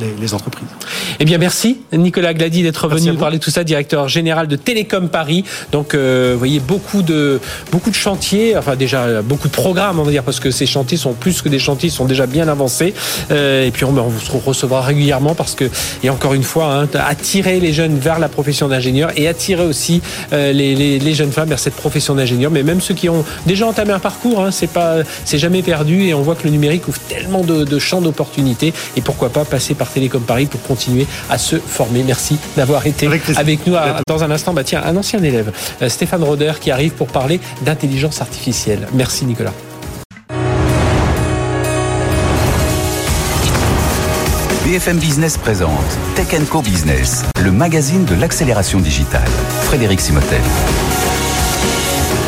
les, les entreprises. Eh bien, merci Nicolas Glady d'être venu nous parler de tout ça, directeur général de Télécom Paris. Donc, euh, vous voyez beaucoup de beaucoup de chantiers, enfin déjà beaucoup de programmes, on va dire, parce que ces chantiers sont plus que des chantiers, ils sont déjà bien avancés. Euh, et puis, on, on vous recevra régulièrement parce que, et encore une fois, hein, attirer les jeunes vers la profession d'ingénieur et attirer aussi euh, les, les, les, jeunes femmes vers cette profession d'ingénieur. Mais même ceux qui ont déjà entamé un parcours, hein, c'est pas, c'est jamais perdu. Et on voit que le numérique ouvre tellement de, de champs d'opportunités. Et pourquoi pas passer par Télécom Paris pour continuer à se former. Merci d'avoir été avec, avec nous. À, dans un instant, bah tiens, un ancien élève, euh, Stéphane Roder, qui arrive pour parler d'intelligence artificielle. Merci Nicolas. BFM Business présente Tech Co Business, le magazine de l'accélération digitale. Frédéric Simotel.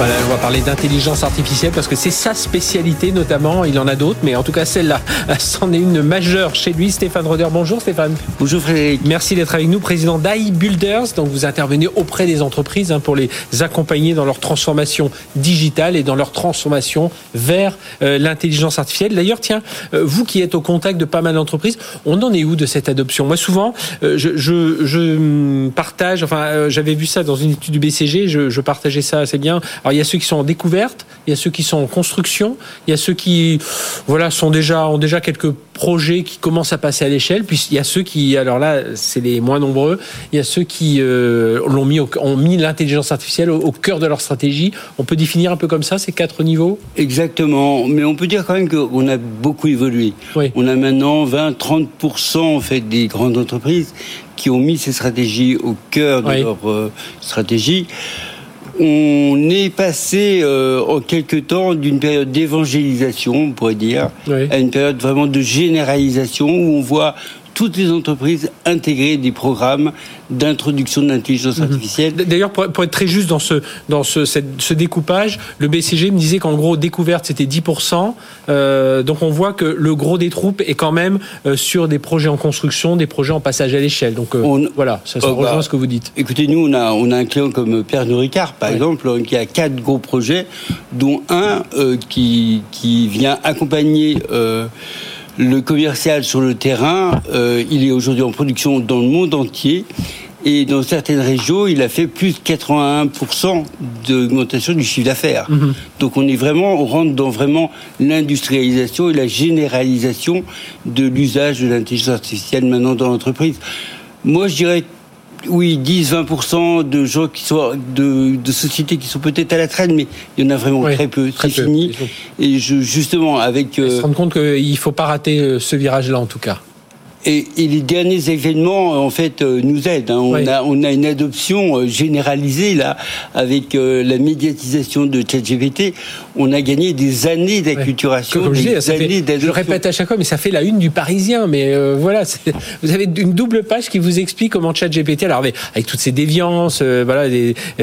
Voilà, on va parler d'intelligence artificielle parce que c'est sa spécialité notamment. Il en a d'autres, mais en tout cas celle-là, c'en est une majeure chez lui. Stéphane Roder, bonjour Stéphane. Bonjour Frédéric. Merci d'être avec nous, président d'AI Builders. Donc vous intervenez auprès des entreprises hein, pour les accompagner dans leur transformation digitale et dans leur transformation vers euh, l'intelligence artificielle. D'ailleurs, tiens, euh, vous qui êtes au contact de pas mal d'entreprises, on en est où de cette adoption? Moi, souvent, euh, je, je, je, partage. Enfin, j'avais vu ça dans une étude du BCG. Je, je partageais ça assez bien. Alors, il y a ceux qui sont en découverte, il y a ceux qui sont en construction, il y a ceux qui voilà sont déjà ont déjà quelques projets qui commencent à passer à l'échelle. Puis il y a ceux qui, alors là, c'est les moins nombreux. Il y a ceux qui euh, l'ont mis, au, ont mis l'intelligence artificielle au, au, cœur de leur stratégie. On peut définir un peu comme ça ces quatre niveaux? Exactement, mais on peut dire quand même qu'on a beaucoup évolué. Oui. On a maintenant 20-30% en fait des grandes entreprises qui ont mis ces stratégies au cœur de oui. leur euh, stratégie on est passé euh, en quelque temps d'une période d'évangélisation, on pourrait dire, oui. à une période vraiment de généralisation où on voit toutes les entreprises intégrer des programmes d'introduction de l'intelligence mmh. artificielle. D'ailleurs, pour, être très juste dans ce, dans ce, cette, ce découpage, le BCG me disait qu'en gros, découverte, c'était 10%. Euh, donc on voit que le gros des troupes est quand même euh, sur des projets en construction, des projets en passage à l'échelle. Donc euh, on, voilà, ça se oh, rejoint bah, ce que vous dites. Écoutez, nous, on a, on a un client comme Pernod Ricard, par ouais. exemple, qui a quatre gros projets, dont un qui, qui vient accompagner le commercial sur le terrain, euh, il est aujourd'hui en production dans le monde entier. Et dans certaines régions, il a fait plus de 81% d'augmentation du chiffre d'affaires. Mmh. Donc on est vraiment, on rentre dans vraiment l'industrialisation et la généralisation de l'usage de l'intelligence artificielle maintenant dans l'entreprise. Moi, je dirais oui, 10-20% de gens qui sont de, de sociétés qui sont peut-être à la traîne, mais il y en a vraiment oui, très peu. C'est fini. Et je, justement, avec. Euh... se rendre compte qu'il ne faut pas rater euh, ce virage-là, en tout cas. Et, les derniers événements, en fait, euh, nous aident. Hein. On, a, on a une adoption euh, généralisée, là, avec euh, la médiatisation de ChatGPT. On a gagné des années d'acculturation, des je années Je répète à chaque fois, mais ça fait la une du Parisien. Mais voilà, vous avez une double page qui vous explique comment ChatGPT, alors avec, avec, toutes ces déviances, voilà,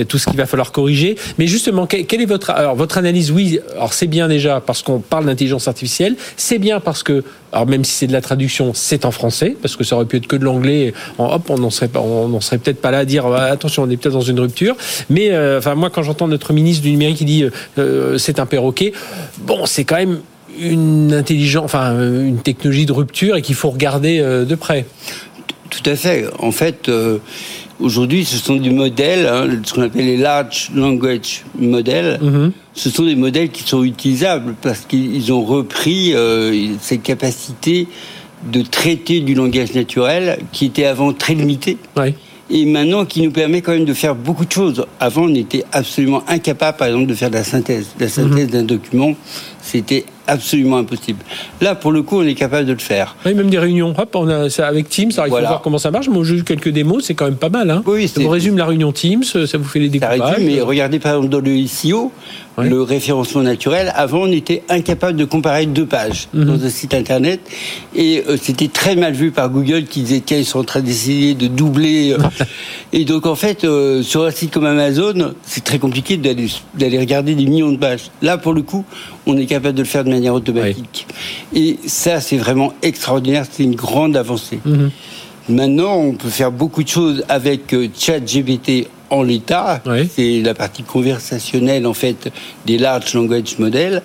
tout ce qu'il va falloir corriger. Mais justement, quelle est votre, alors, votre analyse? Oui, alors c'est bien déjà parce qu'on parle d'intelligence artificielle. C'est bien parce que alors même si c'est de la traduction, c'est en français, parce que ça aurait pu être que de l'anglais. Hop, on n'en serait pas, on serait peut-être pas là à dire attention, on est peut-être dans une rupture. Mais euh, enfin moi, quand j'entends notre ministre du numérique qui dit euh, euh, c'est un perroquet, bon, c'est quand même une intelligence, enfin une technologie de rupture et qu'il faut regarder de près. Tout à fait. En fait. Aujourd'hui, ce sont des modèles, hein, ce qu'on appelle les large language models. Mm-hmm ce sont des modèles qui sont utilisables parce qu'ils ont repris euh, cette capacité de traiter du langage naturel qui était avant très limité. Et maintenant, qui nous permet quand même de faire beaucoup de choses. Avant, on était absolument incapable, par exemple, de faire de la synthèse. La synthèse mhm. d'un document, c'était absolument impossible. Là, pour le coup, on est capable de le faire. Oui, même des réunions. Hop, on a, avec Teams, il faut voir comment ça marche. Moi, eu quelques démos, c'est quand même pas mal. Hein. Oui, ça vous résume la réunion Teams, ça vous fait les découpages. Ça mais regardez par exemple dans le ICO, le référencement naturel. Avant, on était incapable de comparer deux pages mhm. dans un site internet, et euh, c'était très mal vu par Google qui disait tiens, ils sont en train d'essayer de doubler. Euh. et donc, en fait, euh, sur un site comme Amazon, c'est très compliqué d'aller regarder des millions de pages. Là, pour le coup, on est capable de le faire de manière automatique. Et ça, c'est vraiment extraordinaire, c'est une grande avancée. Mhm. Maintenant, on peut faire beaucoup de choses avec ChatGPT en l'état. C'est la partie conversationnelle, en fait, des large language models.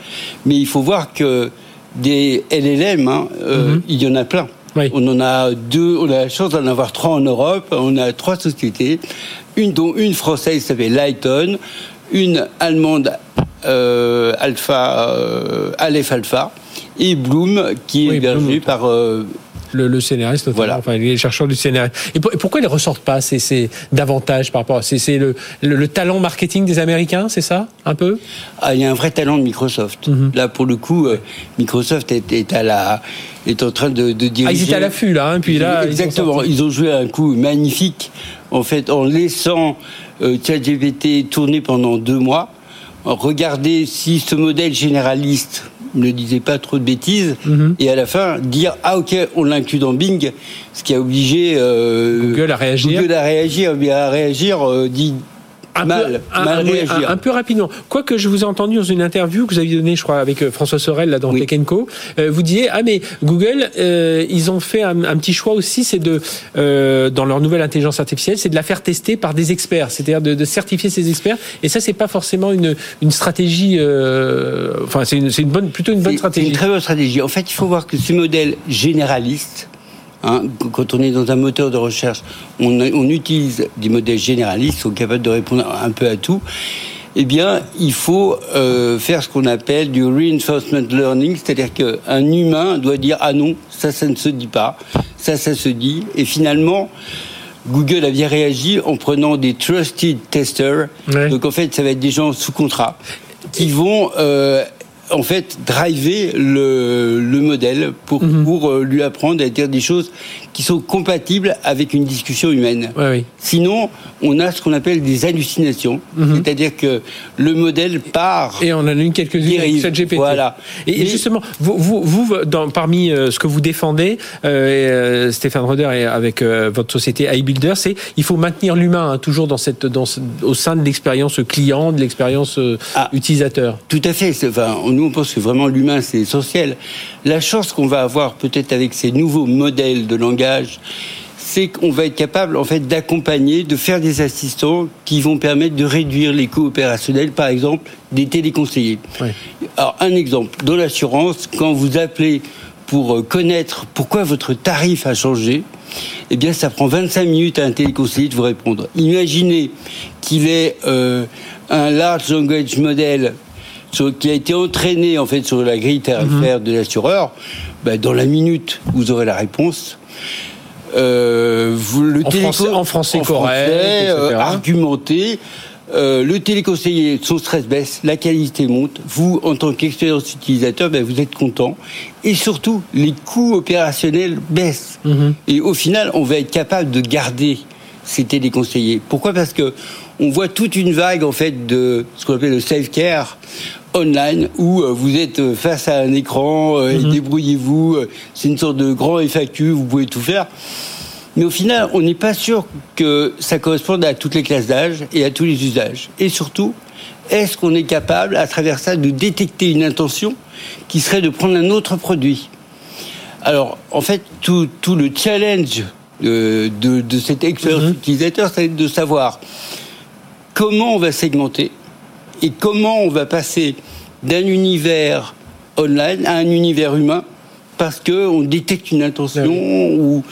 Mais il faut voir que des LLM, hein, euh, mhm. il y en a plein. On en a deux, on a la chance d'en avoir trois en Europe. On a trois sociétés, une dont une française s'appelle Lighton, une allemande euh, Alpha, euh, Aleph Alpha, et Bloom, qui est hébergé par euh, le, le, scénariste, voilà. enfin les chercheurs du scénario. Et, pourquoi ils ne ressortent pas C'est davantage par rapport à c'est le, le, talent marketing des Américains, c'est ça un peu? Ah, il y a un vrai talent de Microsoft. Mhm. Là pour le coup, Microsoft est, est, à la est en train de, de diriger. Ah, ils étaient à l'affût là, hein, puis là exactement. Ils ont, joué un coup magnifique en fait en laissant ChatGPT tourner pendant deux mois regarder si ce modèle généraliste ne disait pas trop de bêtises mhm. et à la fin dire ah ok on l'inclut dans Bing ce qui a obligé euh, Google à réagir Google à réagir à réagir euh, dit un peu, un, peu rapidement. Quoique je vous ai entendu dans une interview que vous aviez donnée, je crois, avec euh, François Sorel là dans Tech Co, euh, vous disiez ah mais Google, euh, ils ont fait un, petit choix aussi, c'est de dans leur nouvelle intelligence artificielle, c'est de la faire tester par des experts, c'est-à-dire de, certifier ces experts. Et ça, c'est pas forcément une, une stratégie. enfin, c'est une, une, bonne, plutôt une bonne stratégie. C'est une très bonne stratégie. En fait, il faut voir que ce modèle généraliste Hein, quand on est dans un moteur de recherche, on, utilise des modèles généralistes, qui sont capables de répondre un peu à tout. Eh bien, il faut euh, faire ce qu'on appelle du reinforcement learning, c'est-à-dire qu'un humain doit dire ah non, ça, ça ne se dit pas, ça, ça se dit, et finalement. Google a bien réagi en prenant des trusted testers. Donc en fait, ça va être des gens sous contrat qui vont euh, en fait driver le, le modèle pour, mhm. pour euh, lui apprendre à dire des choses qui sont compatibles avec une discussion humaine. Sinon, on a ce qu'on appelle des hallucinations, mhm. c'est-à-dire que le modèle part. Et on en a eu quelques-unes avec cette GPT. Voilà. Et, justement, vous, vous, vous dans, parmi euh, ce que vous défendez, euh, Stéphane Roder et avec votre société iBuilder, c'est il faut maintenir l'humain hein, toujours dans cette, dans, au sein de l'expérience client, de l'expérience ah. utilisateur. Tout à fait. Enfin, nous, on pense que vraiment l'humain, c'est essentiel. La chance qu'on va avoir peut-être avec ces nouveaux modèles de langage, c'est qu'on va être capable en fait d'accompagner, de faire des assistants qui vont permettre de réduire les coûts opérationnels, par exemple des téléconseillers. Alors un exemple, dans l'assurance, quand vous appelez pour euh, connaître pourquoi votre tarif a changé, eh bien ça prend 25 minutes à un téléconseiller de vous répondre. Imaginez qu'il ait euh, un large language model qui a été entraîné en fait sur la grille tarifaire mhm. de l'assureur, ben, dans la minute, vous aurez la réponse. Euh, vous, le en, français, en français correct, euh, argumenté. euh, le téléconseiller, son stress baisse, la qualité monte. Vous, en tant qu'expérience utilisateur, ben, vous êtes content. Et surtout, les coûts opérationnels baissent. Mhm. Et au final, on va être capable de garder ces téléconseillers. Pourquoi? Parce que on voit toute une vague en fait de ce qu'on appelle le self care online où euh, vous êtes face à un écran euh, mhm. débrouillez-vous. C'est une sorte de grand FAQ, vous pouvez tout faire. Mais au final, on n'est pas sûr que ça corresponde à toutes les classes d'âge et à tous les usages. Et surtout, est-ce qu'on est capable, à travers ça, de détecter une intention qui serait de prendre un autre produit? Alors, en fait, tout, le challenge de, de, cet expérience mhm. utilisateur, c'est de savoir comment on va segmenter et comment on va passer d'un univers online à un univers humain parce qu'on détecte une intention ben ou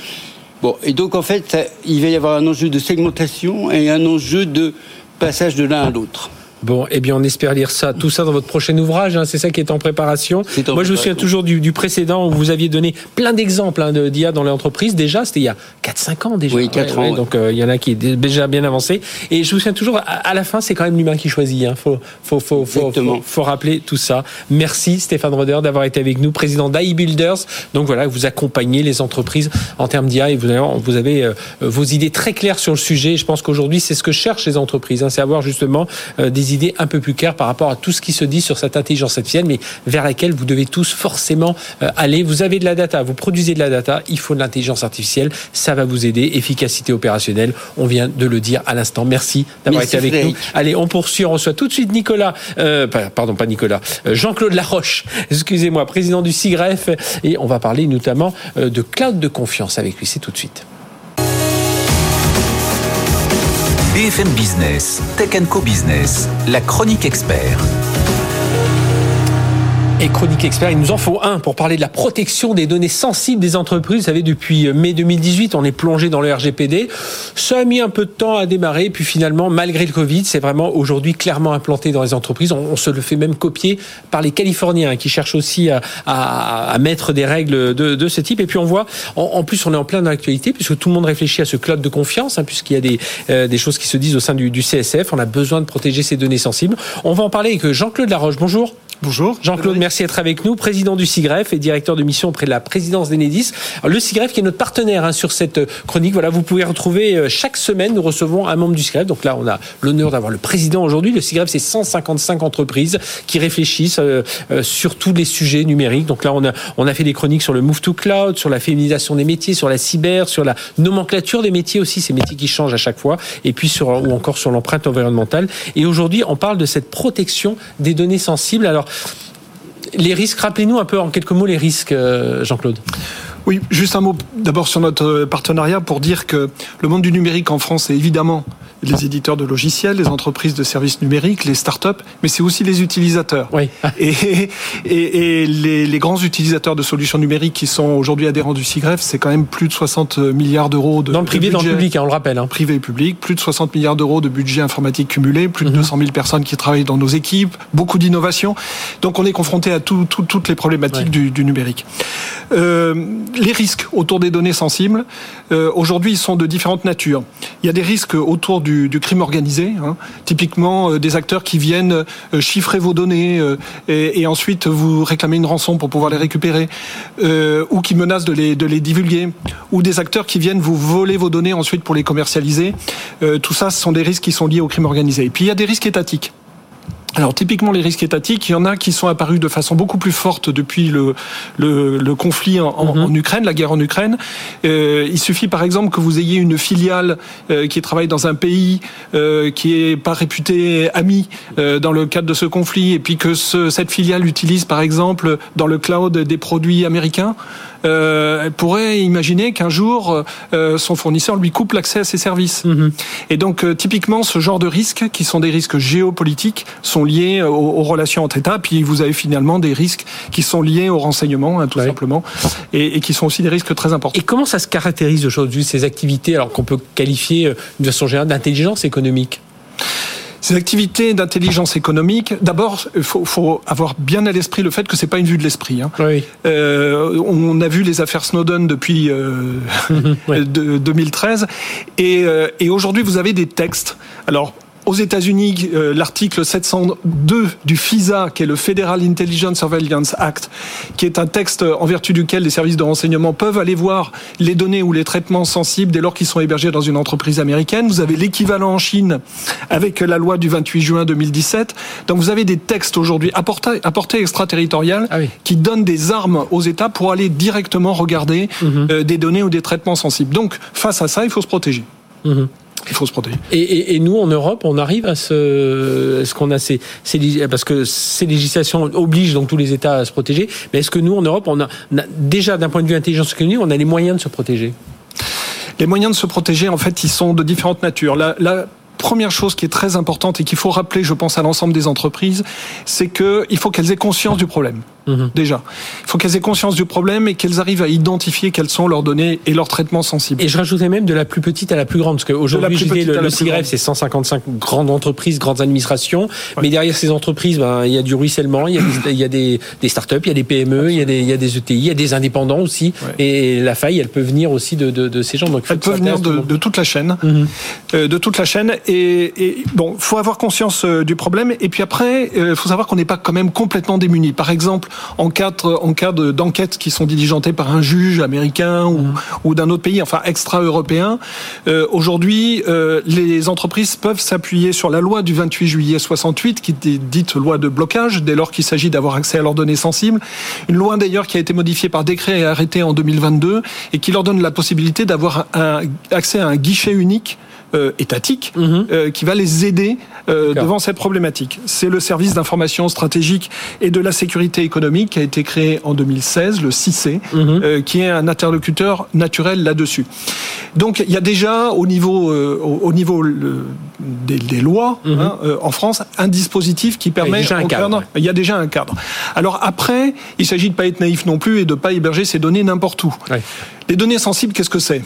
Bon, et donc en fait, il va y avoir un enjeu de segmentation et un enjeu de passage de l'un à l'autre. Bon, eh bien, on espère lire ça, tout ça dans votre prochain ouvrage. Hein, c'est ça qui est en préparation. Moi, je me souviens toujours du, précédent où vous aviez donné plein d'exemples hein, d'IA dans l'entreprise. Déjà, c'était il y a 4-5 ans déjà. Oui, 4 ans. Donc, euh, il y en a qui est déjà bien avancé. Et je me souviens toujours, à, la fin, c'est quand même l'humain qui choisit. Hein. Faut, faut, faut, faut, faut, rappeler tout ça. Merci Stéphane Roder d'avoir été avec nous, président d'AI Builders. Donc voilà, vous accompagnez les entreprises en termes d'IA et vous, vous avez euh, vos idées très claires sur le sujet. Je pense qu'aujourd'hui, c'est ce que cherchent les entreprises. Hein, c'est avoir justement euh, des idées un peu plus claires par rapport à tout ce qui se dit sur cette intelligence artificielle, mais vers laquelle vous devez tous forcément euh, aller. Vous avez de la data, vous produisez de la data, il faut de l'intelligence artificielle, ça va vous aider. Efficacité opérationnelle, on vient de le dire à l'instant. Merci d'avoir été avec nous. Allez, on poursuit, on reçoit tout de suite Nicolas, euh, pardon, pas Nicolas, euh, Jean-Claude Laroche, excusez-moi, président du CIGREF, et on va parler notamment de cloud de confiance avec lui. C'est tout de suite. BFM Business, Tech Co Business, la chronique expert. Et Chronique Expert, il nous en faut un pour parler de la protection des données sensibles des entreprises. Vous savez, depuis mai 2018, on est plongé dans le RGPD. Ça a mis un peu de temps à démarrer, puis finalement, malgré le Covid, c'est vraiment aujourd'hui clairement implanté dans les entreprises. On, se le fait même copier par les Californiens qui cherchent aussi à, mettre des règles de, ce type. Et puis on voit, en, plus, on est en plein dans l'actualité puisque tout le monde réfléchit à ce cloud de confiance, hein, puisqu'il y a des, euh, des choses qui se disent au sein du, du CSF. On a besoin de protéger ces données sensibles. On va en parler avec Jean-Claude Laroche. Bonjour. Bonjour. Jean-Claude, merci d'être avec nous, président du SIGREF et directeur de mission auprès de la présidence d'Enedis. Le SIGREF qui est notre partenaire hein, sur cette euh, chronique. Voilà, vous pouvez retrouver euh, chaque semaine, nous recevons un membre du SIGREF. Donc là, on a l'honneur d'avoir le président aujourd'hui. Le SIGREF, c'est 155 entreprises qui réfléchissent euh, sur tous les sujets numériques. Donc là, on a, on a fait des chroniques sur le move to cloud, sur la féminisation des métiers, sur la cyber, sur la nomenclature des métiers aussi, ces métiers qui changent à chaque fois, et puis sur, ou encore sur l'empreinte environnementale. Et aujourd'hui, on parle de cette protection des données sensibles. Alors, les risques, rappelez-nous un peu en quelques mots les risques, euh, Jean-Claude. Oui, juste un mot d'abord sur notre partenariat pour dire que le monde du numérique en France est évidemment les éditeurs de logiciels, les entreprises de services numériques, les startups, mais c'est aussi les utilisateurs. Oui. Et, et, les, les, grands utilisateurs de solutions numériques qui sont aujourd'hui adhérents du CIGREF, c'est quand même plus de 60 milliards d'euros de Dans le privé, dans le public, hein, on le rappelle. Hein. Privé et public, plus de 60 milliards d'euros de budget informatique cumulé, plus de 200 mhm. 000 personnes qui travaillent dans nos équipes, beaucoup d'innovation. Donc on est confronté à tout, toutes les problématiques du, du, numérique. Euh, les risques autour des données sensibles, euh, aujourd'hui, ils sont de différentes natures. Il y a des risques autour du crime organisé. Hein. Typiquement, euh, des acteurs qui viennent euh, chiffrer vos données et, ensuite vous réclamer une rançon pour pouvoir les récupérer, ou qui menacent de les, de les divulguer, ou des acteurs qui viennent vous voler vos données ensuite pour les commercialiser. tout ça, ce sont des risques qui sont liés au crime organisé. Et puis il y a des risques étatiques. Alors typiquement les risques étatiques, il y en a qui sont apparus de façon beaucoup plus forte depuis le, le, conflit en, mhm. en, Ukraine, la guerre en Ukraine. Euh, il suffit par exemple que vous ayez une filiale euh, qui travaille dans un pays euh, qui est pas réputé ami euh, dans le cadre de ce conflit, et puis que ce, cette filiale utilise par exemple dans le cloud des produits américains euh, elle pourrait imaginer qu'un jour, euh, son fournisseur lui coupe l'accès à ses services. Mhm. Et donc, euh, typiquement, ce genre de risques, qui sont des risques géopolitiques, sont liés aux, relations entre États. Puis, vous avez finalement des risques qui sont liés au renseignement, hein, tout simplement, et, et, qui sont aussi des risques très importants. Et comment ça se caractérise aujourd'hui, ces activités, alors qu'on peut qualifier de façon générale d'intelligence économique? Ces activités d'intelligence économique, d'abord, il faut, avoir bien à l'esprit le fait que c'est pas une vue de l'esprit. Hein. Euh, on a vu les affaires Snowden depuis euh, 2013, et, euh, et aujourd'hui vous avez des textes. Alors aux États-Unis, euh, l'article 702 du FISA, qui est le Federal Intelligence Surveillance Act, qui est un texte en vertu duquel les services de renseignement peuvent aller voir les données ou les traitements sensibles dès lors qu'ils sont hébergés dans une entreprise américaine. Vous avez l'équivalent en Chine avec la loi du 28 juin 2017. Donc vous avez des textes aujourd'hui à portée, à portée extraterritoriale Ah oui. qui donnent des armes aux États pour aller directement regarder Mhm. euh, des données ou des traitements sensibles. Donc face à ça, il faut se protéger. Mhm. Il faut se protéger. Et, et- et nous, en Europe, on arrive à ce, est-ce qu'on a ces, ces parce que ces législations obligent donc tous les États à se protéger. Mais est-ce que nous, en Europe, on a, on a- déjà d'un point de vue intelligence économique, on a les moyens de se protéger? Les moyens de se protéger, en fait, ils sont de différentes natures. La, la première chose qui est très importante et qu'il faut rappeler, je pense, à l'ensemble des entreprises, c'est que il faut qu'elles aient conscience du problème. Mhm. Déjà, il faut qu'elles aient conscience du problème et qu'elles arrivent à identifier quelles sont leurs données et leurs traitements sensibles. Et je rajoutais même de la plus petite à la plus grande, parce qu'aujourd'hui, je le, le grande. c'est 155 grandes entreprises, grandes administrations, mais derrière ces entreprises, ben, il y a du ruissellement, il y a des, des, startups, il y a des PME, il y a des, y a des ETI, il y a des indépendants aussi, Ouais. et la faille, elle peut venir aussi de, de, de ces gens. Donc, ça peuvent venir de, toute la chaîne, Mhm. euh, de toute la chaîne. Et, et bon, faut avoir conscience euh, du problème. Et puis après, il faut savoir qu'on n'est pas quand même complètement démuni. Par exemple, en cas en cas de- d'enquêtes qui sont diligentées par un juge américain ou, ou d'un autre pays, enfin extra-européen, euh, aujourd'hui, euh, les entreprises peuvent s'appuyer sur la loi du 28 juillet 68, qui est dite loi de blocage, dès lors qu'il s'agit d'avoir accès à leurs données sensibles. Une loi d'ailleurs qui a été modifiée par décret et arrêtée en 2022 et qui leur donne la possibilité d'avoir un, accès à un guichet unique euh, étatique Mhm. euh, qui va les aider euh, devant cette problématique. C'est le service d'information stratégique et de la sécurité économique qui a été créé en 2016, le CIC, Mhm. euh, qui est un interlocuteur naturel là-dessus. Donc il y a déjà au niveau, euh, au, au niveau le- des, des lois Mhm. hein, euh, en France un dispositif qui permet déjà un cadre, il y a déjà un cadre. Alors après, il s'agit de pas être naïf non plus et de pas héberger ces données n'importe où. Les données sensibles, qu'est-ce que c'est?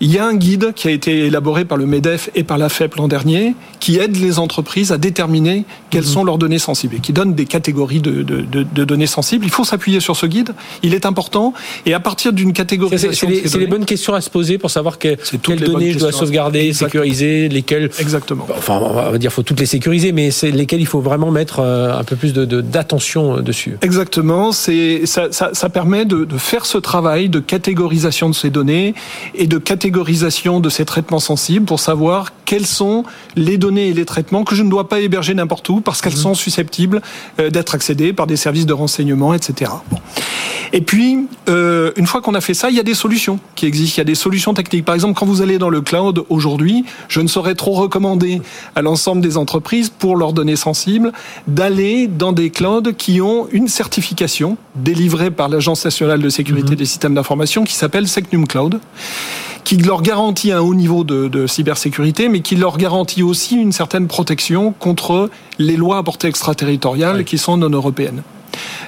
Il y a un guide qui a été élaboré par le MEDEF et par la FEP l'an dernier, qui aide les entreprises à déterminer quelles Mhm. sont leurs données sensibles et qui donne des catégories de, de- de- de données sensibles. Il faut s'appuyer sur ce guide, il est important, et à partir d'une catégorisation c'est les, bonnes questions à se poser pour savoir que, quelles données je dois sauvegarder, sécuriser, lesquelles. Exactement. Enfin, on va dire, faut toutes les sécuriser, mais c'est lesquelles il faut vraiment mettre euh, un peu plus d'attention euh, dessus. Exactement, c'est ça, ça, ça permet de, de faire ce travail de catégorisation de ces données et de catégorisation de ces traitements sensibles pour savoir quelles sont les données et les traitements que je ne dois pas héberger n'importe où parce qu'elles sont susceptibles euh, d'être accédées par des services de renseignement, etc. Bon. Et puis, euh, une fois qu'on a fait ça, il y a des solutions qui existent. Il y a des solutions techniques. Par exemple, quand vous allez dans le cloud aujourd'hui, je ne saurais trop recommander à l'ensemble des entreprises pour leurs données sensibles d'aller dans des clouds qui ont une certification délivrée par l'Agence nationale de sécurité des systèmes d'information qui s'appelle Secnum Cloud qui leur garantit un haut niveau de, de cybersécurité, mais qui leur garantit aussi une certaine protection contre les lois à portée extraterritoriale qui sont non européennes.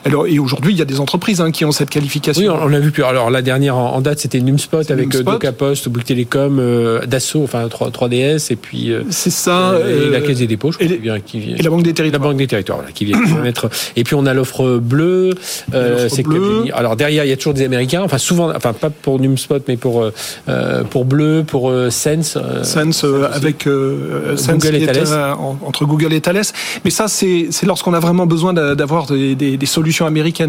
Alors, et aujourd'hui, il y a des entreprises hein, qui ont cette qualification. Oui, on, on l'a vu plus. Alors la dernière en, en date, c'était Numspot avec euh, Numspot. DocaPost, Bouygues Télécom, euh, Dassault, enfin 3, 3DS, et puis euh, C'est ça. et euh, la Caisse des dépôts, je crois, et qui vient, qui vient- et la Banque des La Territoires. Banque des Territoires, voilà, qui vient mettre. Et puis on a l'offre bleue, c'est. Alors derrière, il y a toujours des Américains. Enfin souvent, enfin pas pour Numspot, mais pour pour Bleu, pour Sense. Sense avec Sense Google et Thales. en- entre Google et Thales. Mais ça, c'est lorsqu'on a vraiment besoin d'a- d'avoir des, des- des solutions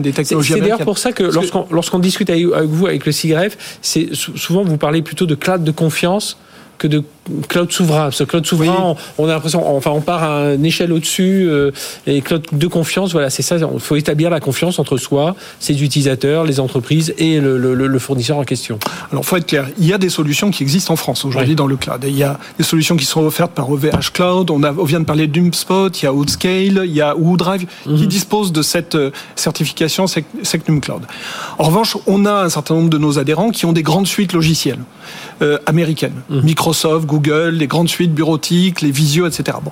des C'est d'ailleurs pour ça que lorsqu'on discute avec, vous, avec le CIGREF, souvent vous parlez plutôt de cloud de confiance que de cloud souverain. Parce que cloud souverain, on, on a l'impression, enfin, on part à une échelle au-dessus, euh, et cloud de confiance, voilà, c'est ça. Il faut établir la confiance entre soi, ses utilisateurs, les entreprises et le, le- le fournisseur en question. Alors, faut être clair. Il y a des solutions qui existent en France aujourd'hui Oui. dans le cloud. Et il y a des solutions qui sont offertes par OVH Cloud. On, a, on vient de parler d'Umpspot. Il y a Outscale. Il y a WooDrive qui disposent de cette euh, certification Sec- Secnum Cloud. En revanche, on a un certain nombre de nos adhérents qui ont des grandes suites logicielles euh, américaines. Microsoft, Google, les grandes suites bureautiques, les Visio, etc. Bon.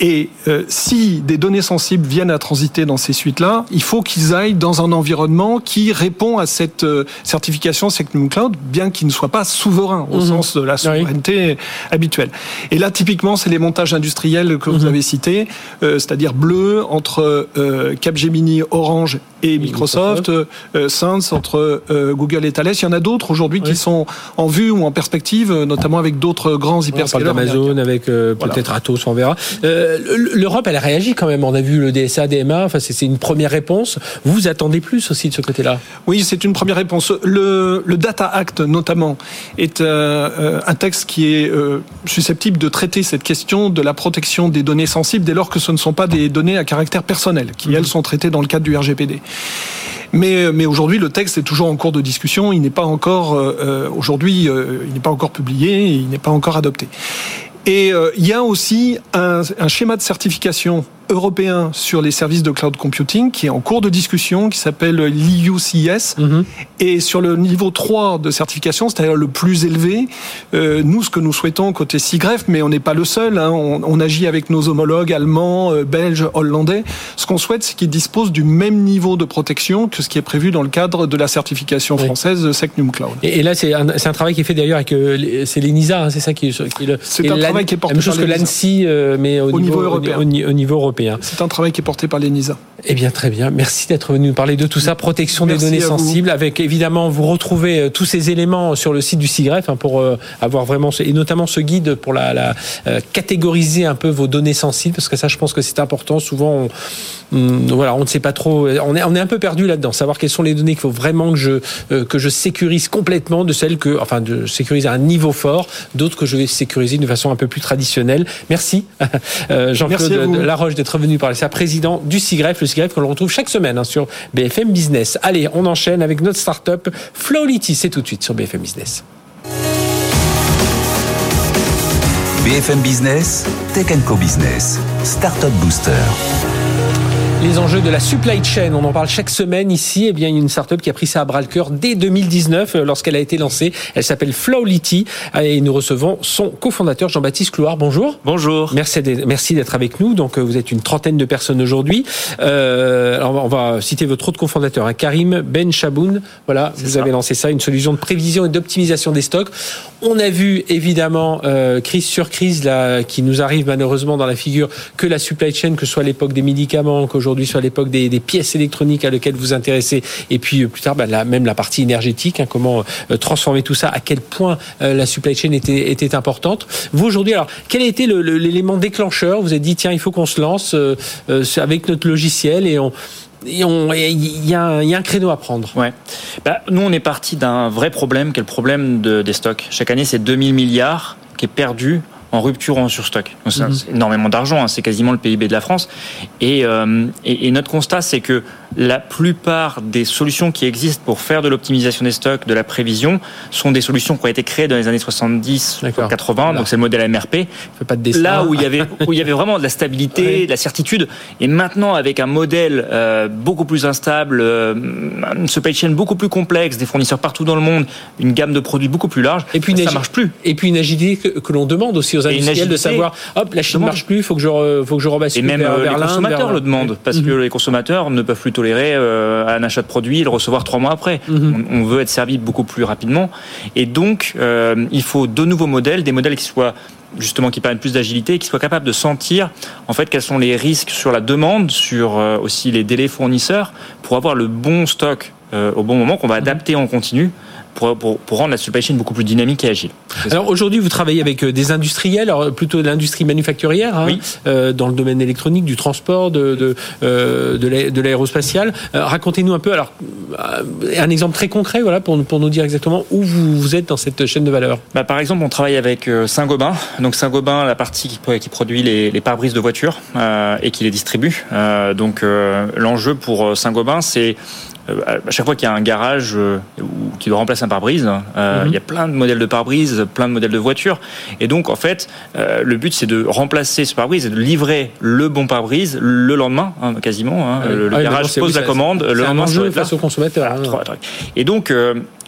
Et euh, si des données sensibles viennent à transiter dans ces suites-là, il faut qu'ils aillent dans un environnement qui répond à cette euh, certification Secnum Cloud, bien qu'il ne soit pas souverain au mhm. sens de la souveraineté habituelle. Et là, typiquement, c'est les montages industriels que vous mhm. avez cités, euh, c'est-à-dire bleu entre Capgemini, Orange et Microsoft, Microsoft. entre Google et Thales. Il y en a d'autres aujourd'hui qui sont en vue ou en perspective, notamment avec d'autres grands hyperscalers. Amazon, avec peut-être Atos, on verra. L'Europe, elle a réagi quand même. On a vu le DSA, DMA. Enfin, c'est une première réponse. Vous attendez plus aussi de ce côté-là? Oui, c'est une première réponse. Le, Data Act, notamment, est euh, un texte qui est euh, susceptible de traiter cette question de la protection des données sensibles dès lors que ce ne sont pas des données à caractère personnel, qui, elles, mhm. sont traitées dans le cadre du RGPD. Mais, mais aujourd'hui, le texte est toujours en cours de discussion. Il n'est pas encore euh, aujourd'hui, il n'est pas encore publié, il n'est pas encore adopté. Et il y a aussi un schéma de certification européen sur les services de cloud computing qui est en cours de discussion, qui s'appelle l'IUCS. Mhm. Et sur le niveau 3 de certification, c'est-à-dire le plus élevé, euh, nous, ce que nous souhaitons côté SIGREF, mais on n'est pas le seul, hein, on, on, agit avec nos homologues allemands, euh, belges, hollandais, ce qu'on souhaite, c'est qu'ils disposent du même niveau de protection que ce qui est prévu dans le cadre de la certification française de Secnum Cloud. Et, là, c'est un, un, travail qui est fait d'ailleurs avec euh, c'est l'ENISA, hein, c'est ça qui, qui est le... C'est un travail qui est porté même chose que l'ANSI, mais au, niveau, européen. Au, niveau européen. C'est un travail qui est porté par l'ENISA. Eh bien, très bien. Merci d'être venu nous parler de tout ça. Protection des données sensibles. Avec évidemment, vous retrouvez euh, tous ces éléments sur le site du CIGREF hein, pour euh, avoir vraiment, et notamment ce guide pour la, euh, catégoriser un peu vos données sensibles, parce que ça, je pense que c'est important. Souvent, on, voilà, on ne sait pas trop. On est, on est un peu perdu là-dedans. Savoir quelles sont les données qu'il faut vraiment que je que je sécurise complètement de celles que, enfin, de sécuriser à un niveau fort, d'autres que je vais sécuriser d'une façon un peu plus traditionnelle. Merci, Jean-Claude Laroche, d'être venu parler. C'est président du CIGREF, le CIGREF qu'on le retrouve chaque semaine hein, sur BFM Business. Allez, on enchaîne avec notre startup. C'est tout de suite sur BFM Business. BFM Business, Tech Co Business, Startup Booster les enjeux de la supply chain. On en parle chaque semaine ici. Eh bien, il y a une startup qui a pris ça à bras le cœur dès 2019 euh, lorsqu'elle a été lancée. Elle s'appelle Flowlity et nous recevons son cofondateur Jean-Baptiste Clouard. Bonjour. Bonjour. Merci d'être avec nous. Donc, euh, vous êtes une trentaine de personnes aujourd'hui. Euh, on va citer votre autre cofondateur, hein, Karim Ben Chaboun. Voilà, vous avez lancé ça, une solution de prévision et d'optimisation des stocks. On a vu évidemment euh, crise sur crise là, qui nous arrive malheureusement dans la figure que la supply chain, que ce soit l'époque des médicaments, qu'aujourd'hui sur l'époque des, pièces électroniques à lesquelles vous intéressez, et puis euh, plus tard, bah, même la partie énergétique, hein, comment euh, transformer tout ça, à quel point euh, la supply chain était, importante. Vous aujourd'hui, alors quel a été l'élément déclencheur? Vous avez dit tiens, il faut qu'on se lance avec notre logiciel et il y, a un créneau à prendre. Ouais. Bah, nous, on est parti d'un vrai problème, qui est le problème de, des stocks. Chaque année, c'est 2000 milliards qui est perdu en rupture ou en surstock. C'est mhm. énormément d'argent, hein. c'est quasiment le PIB de la France. Et, euh, et, et notre constat, c'est que la plupart des solutions qui existent pour faire de l'optimisation des stocks, de la prévision, sont des solutions qui ont été créées dans les années 70 80. Donc c'est le modèle MRP. Pas de Là où il y avait où il y avait vraiment de la stabilité, de la certitude. Et maintenant avec un modèle euh, beaucoup plus instable, euh, une supply chain beaucoup plus complexe, des fournisseurs partout dans le monde, une gamme de produits beaucoup plus large. Et puis ça marche plus. Et puis une agilité que, l'on demande aussi aux industriels de savoir, hop, la Chine ne marche plus, faut que je faut que je rebascule Et même euh, les consommateurs le demandent parce mhm. que les consommateurs ne peuvent plus tolérer euh, un achat de produit et le recevoir trois mois après. Mhm. On, veut être servi beaucoup plus rapidement. Et donc, euh, il faut de nouveaux modèles, des modèles qui soient justement qui permettent plus d'agilité et qui soient capables de sentir en fait quels sont les risques sur la demande, sur euh, aussi les délais fournisseurs pour avoir le bon stock au bon moment qu'on va mhm. adapter en continu pour, pour, pour, rendre la supply chain beaucoup plus dynamique et agile. Alors aujourd'hui, vous travaillez avec euh, des industriels, alors plutôt de l'industrie manufacturière, hein, euh, dans le domaine électronique, du transport, de, de, euh, de l'aérospatial. Euh, racontez-nous un peu, alors un exemple très concret, voilà, pour, pour nous dire exactement où vous, vous êtes dans cette chaîne de valeur. Bah, par exemple, on travaille avec Saint-Gobain. Donc Saint-Gobain, la partie qui, qui produit les, les pare-brises de voitures et qui les distribue. donc l'enjeu pour Saint-Gobain, c'est à chaque fois qu'il y a un garage euh, qui doit remplacer un pare-brise, euh, mhm. il y a plein de modèles de pare-brise, plein de modèles de voitures. Et donc, en fait, le but, c'est de remplacer ce pare-brise et de livrer le bon pare-brise le lendemain, hein, quasiment. Hein. Le, ah garage pose la commande, le lendemain, un face au consommateur. Hein. Et donc,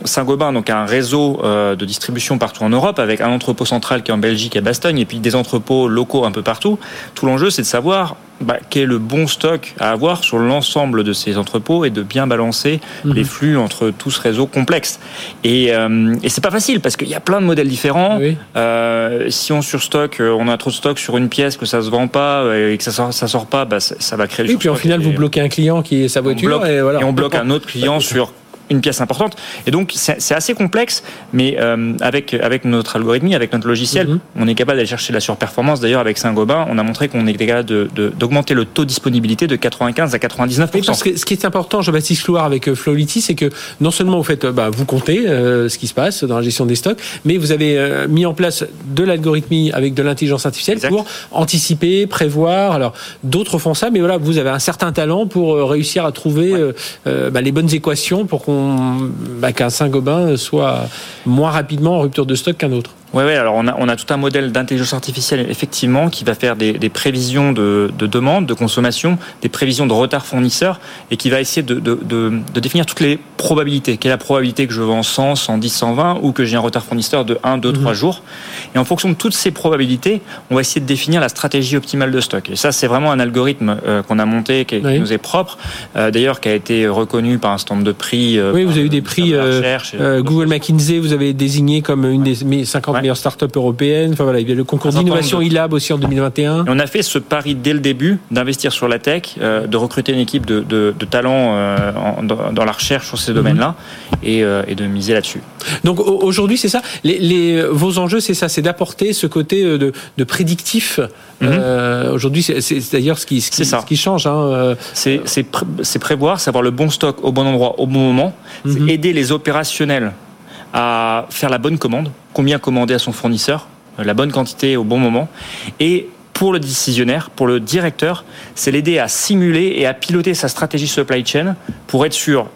Saint-Gobain donc a un réseau de distribution partout en Europe avec un entrepôt central qui est en Belgique à Bastogne et puis des entrepôts locaux un peu partout. Tout l'enjeu c'est de savoir bah, quel est le bon stock à avoir sur l'ensemble de ces entrepôts et de bien balancer mhm. les flux entre tout ce réseau complexe. Et, euh, et c'est pas facile parce qu'il y a plein de modèles différents. Euh, si on surstocke, euh, on a trop de stock sur une pièce que ça se vend pas euh, et que ça sort, ça sort pas, bah, ça, va créer. Oui, puis en final, vous bloquez un client qui est sa voiture et, voilà. et on bloque un autre client sur une pièce importante. Et donc, c'est assez complexe, mais euh, avec, avec notre algorithme, avec notre logiciel, mhm. on est capable d'aller chercher la surperformance. D'ailleurs, avec Saint-Gobain, on a montré qu'on était capable d'augmenter de, le taux de disponibilité de 95 à 99 parce que ce qui est important, Jean-Baptiste Clouard, avec euh, Flowlity, c'est que non seulement vous faites, euh, bah, vous comptez ce qui se passe dans la gestion des stocks, mais vous avez mis en place de l'algorithmie avec de l'intelligence artificielle pour anticiper, prévoir. Alors, d'autres font ça, mais voilà, vous avez un certain talent pour réussir à trouver bah, les bonnes équations pour qu'on bah, qu'un Saint-Gobain soit moins rapidement en rupture de stock qu'un autre. Oui, ouais, alors on a, on a tout un modèle d'intelligence artificielle, effectivement, qui va faire des, des prévisions de, de, demande, de consommation, des prévisions de retard fournisseur, et qui va essayer de, de, de, définir toutes les probabilités. Quelle est la probabilité que je vends 100, 110, 120, ou que j'ai un retard fournisseur de 1, 2, 3 jours? Et en fonction de toutes ces probabilités, on va essayer de définir la stratégie optimale de stock. Et ça, c'est vraiment un algorithme euh, qu'on a monté, qui, nous est propre, euh, d'ailleurs, qui a été reconnu par un stand de prix. Euh, oui, vous avez eu des prix Google McKinsey, vous avez désigné comme une des 50 meilleure start-up européenne. Enfin voilà, il y a le concours d'innovation ILAB aussi en 2021. on a fait ce pari dès le début d'investir sur la tech, euh, de recruter une équipe de, de, de talents euh, dans, la recherche sur ces mhm. domaines-là et, euh, et, de miser là-dessus. Donc aujourd'hui, c'est ça. Les, les, vos enjeux, c'est ça, c'est d'apporter ce côté de, de prédictif. Mhm. aujourd'hui, c'est d'ailleurs ce qui, ce qui, ce qui change. Hein. C'est prévoir, savoir le bon stock au bon endroit au bon moment, mhm. aider les opérationnels à faire la bonne commande, combien commander à son fournisseur, la bonne quantité au bon moment, et pour le décisionnaire, pour le directeur, c'est l'aider à simuler et à piloter sa stratégie supply chain pour être sûr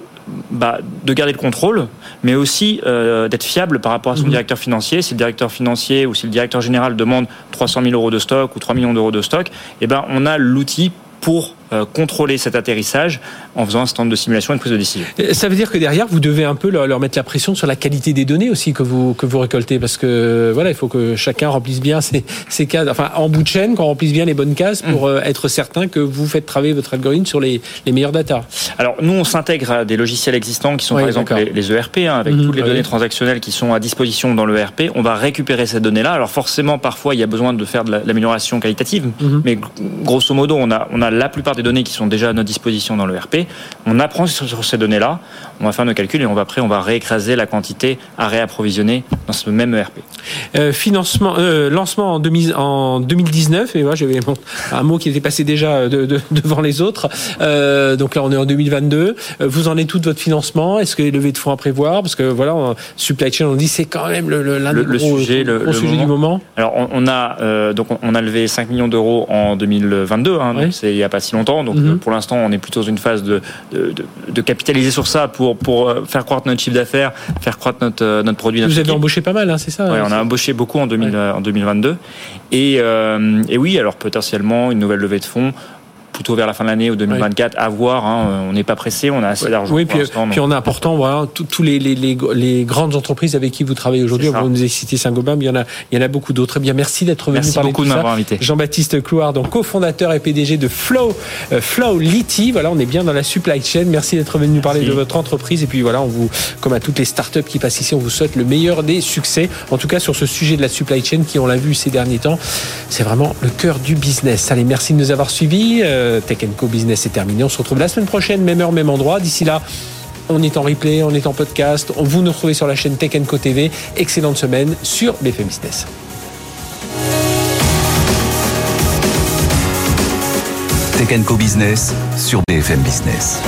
bah, de garder le contrôle, mais aussi euh, d'être fiable par rapport à son mhm. directeur financier. Si le directeur financier ou si le directeur général demande 300 000 euros de stock ou 3 millions d'euros de stock, eh ben, on a l'outil pour euh, contrôler cet atterrissage en faisant un stand de simulation et de prise de décision. Ça veut dire que derrière, vous devez un peu leur, mettre la pression sur la qualité des données aussi que vous, que vous récoltez, parce que voilà, il faut que chacun remplisse bien ses, ses cases, enfin en bout de chaîne, qu'on remplisse bien les bonnes cases pour mmh. euh, être certain que vous faites travailler votre algorithme sur les, les meilleurs data. Alors nous, on s'intègre à des logiciels existants qui sont par exemple les, ERP, hein, avec mmh. toutes les données transactionnelles qui sont à disposition dans l'ERP. On va récupérer ces données-là. Alors forcément, parfois, il y a besoin de faire de l'amélioration qualitative, mmh. mais grosso modo, on a, on a la plupart des données qui sont déjà à notre disposition dans le RP. On apprend sur ces données-là, on va faire nos calculs et on va après on va réécraser la quantité à réapprovisionner dans ce même ERP. Euh, financement, euh, lancement en, 2019 et voilà, j'avais un mot qui était passé déjà devant les autres. Euh, donc là on est en 2022. Vous en êtes tout de votre financement? Est-ce que les levées de fonds à prévoir? Parce que voilà, supply chain on dit c'est quand même le, le, sujet, le, sujet du moment. Alors on, a donc on a levé 5 millions d'euros en 2022. Hein, c'est il n'y a pas si longtemps. Donc mhm. pour l'instant, on est plutôt dans une phase de, de, capitaliser sur ça pour, pour euh, faire croître notre chiffre d'affaires, faire croître notre, euh, notre produit. Vous avez embauché pas mal, hein, c'est ça Oui, on a embauché beaucoup en, 2000, en 2022. Et, euh, et oui, alors potentiellement une nouvelle levée de fonds plutôt vers la fin de l'année ou 2024 à voir. Hein, on n'est pas pressé, on a assez d'argent. Oui, puis, puis on a important, voilà, tous les, les, les, grandes entreprises avec qui vous travaillez aujourd'hui. Vous nous avez cité Saint-Gobain, mais il y en a, il y en a beaucoup d'autres. Eh bien, merci d'être venu merci parler beaucoup de, m'avoir invité. Jean-Baptiste Clouard, donc cofondateur et PDG de Flow, euh, Flow Liti. Voilà, on est bien dans la supply chain. Merci d'être venu nous parler de votre entreprise. Et puis voilà, on vous, comme à toutes les startups qui passent ici, on vous souhaite le meilleur des succès. En tout cas, sur ce sujet de la supply chain, qui on l'a vu ces derniers temps, c'est vraiment le cœur du business. Allez, merci de nous avoir suivis. Euh, Tech Co Business c'est terminé. On se retrouve la semaine prochaine, même heure, même endroit. D'ici là, on est en replay, on est en podcast. Vous nous retrouvez sur la chaîne Tech Co TV. Excellente semaine sur BFM Business. Tech Co Business sur BFM Business.